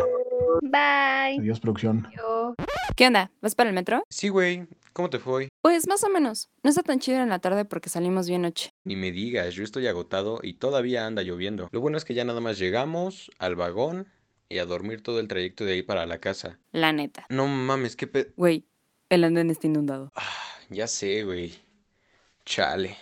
Bye. Adiós, producción. Yo- ¿Qué onda? ¿Vas para el metro? Sí, güey. ¿Cómo te fue? Pues más o menos. No está tan chido en la tarde porque salimos bien noche. Ni me digas, yo estoy agotado y todavía anda lloviendo. Lo bueno es que ya nada más llegamos al vagón y a dormir todo el trayecto de ahí para la casa. La neta. No mames, qué pe... Güey, el andén está inundado. Ah, ya sé, güey. Chale.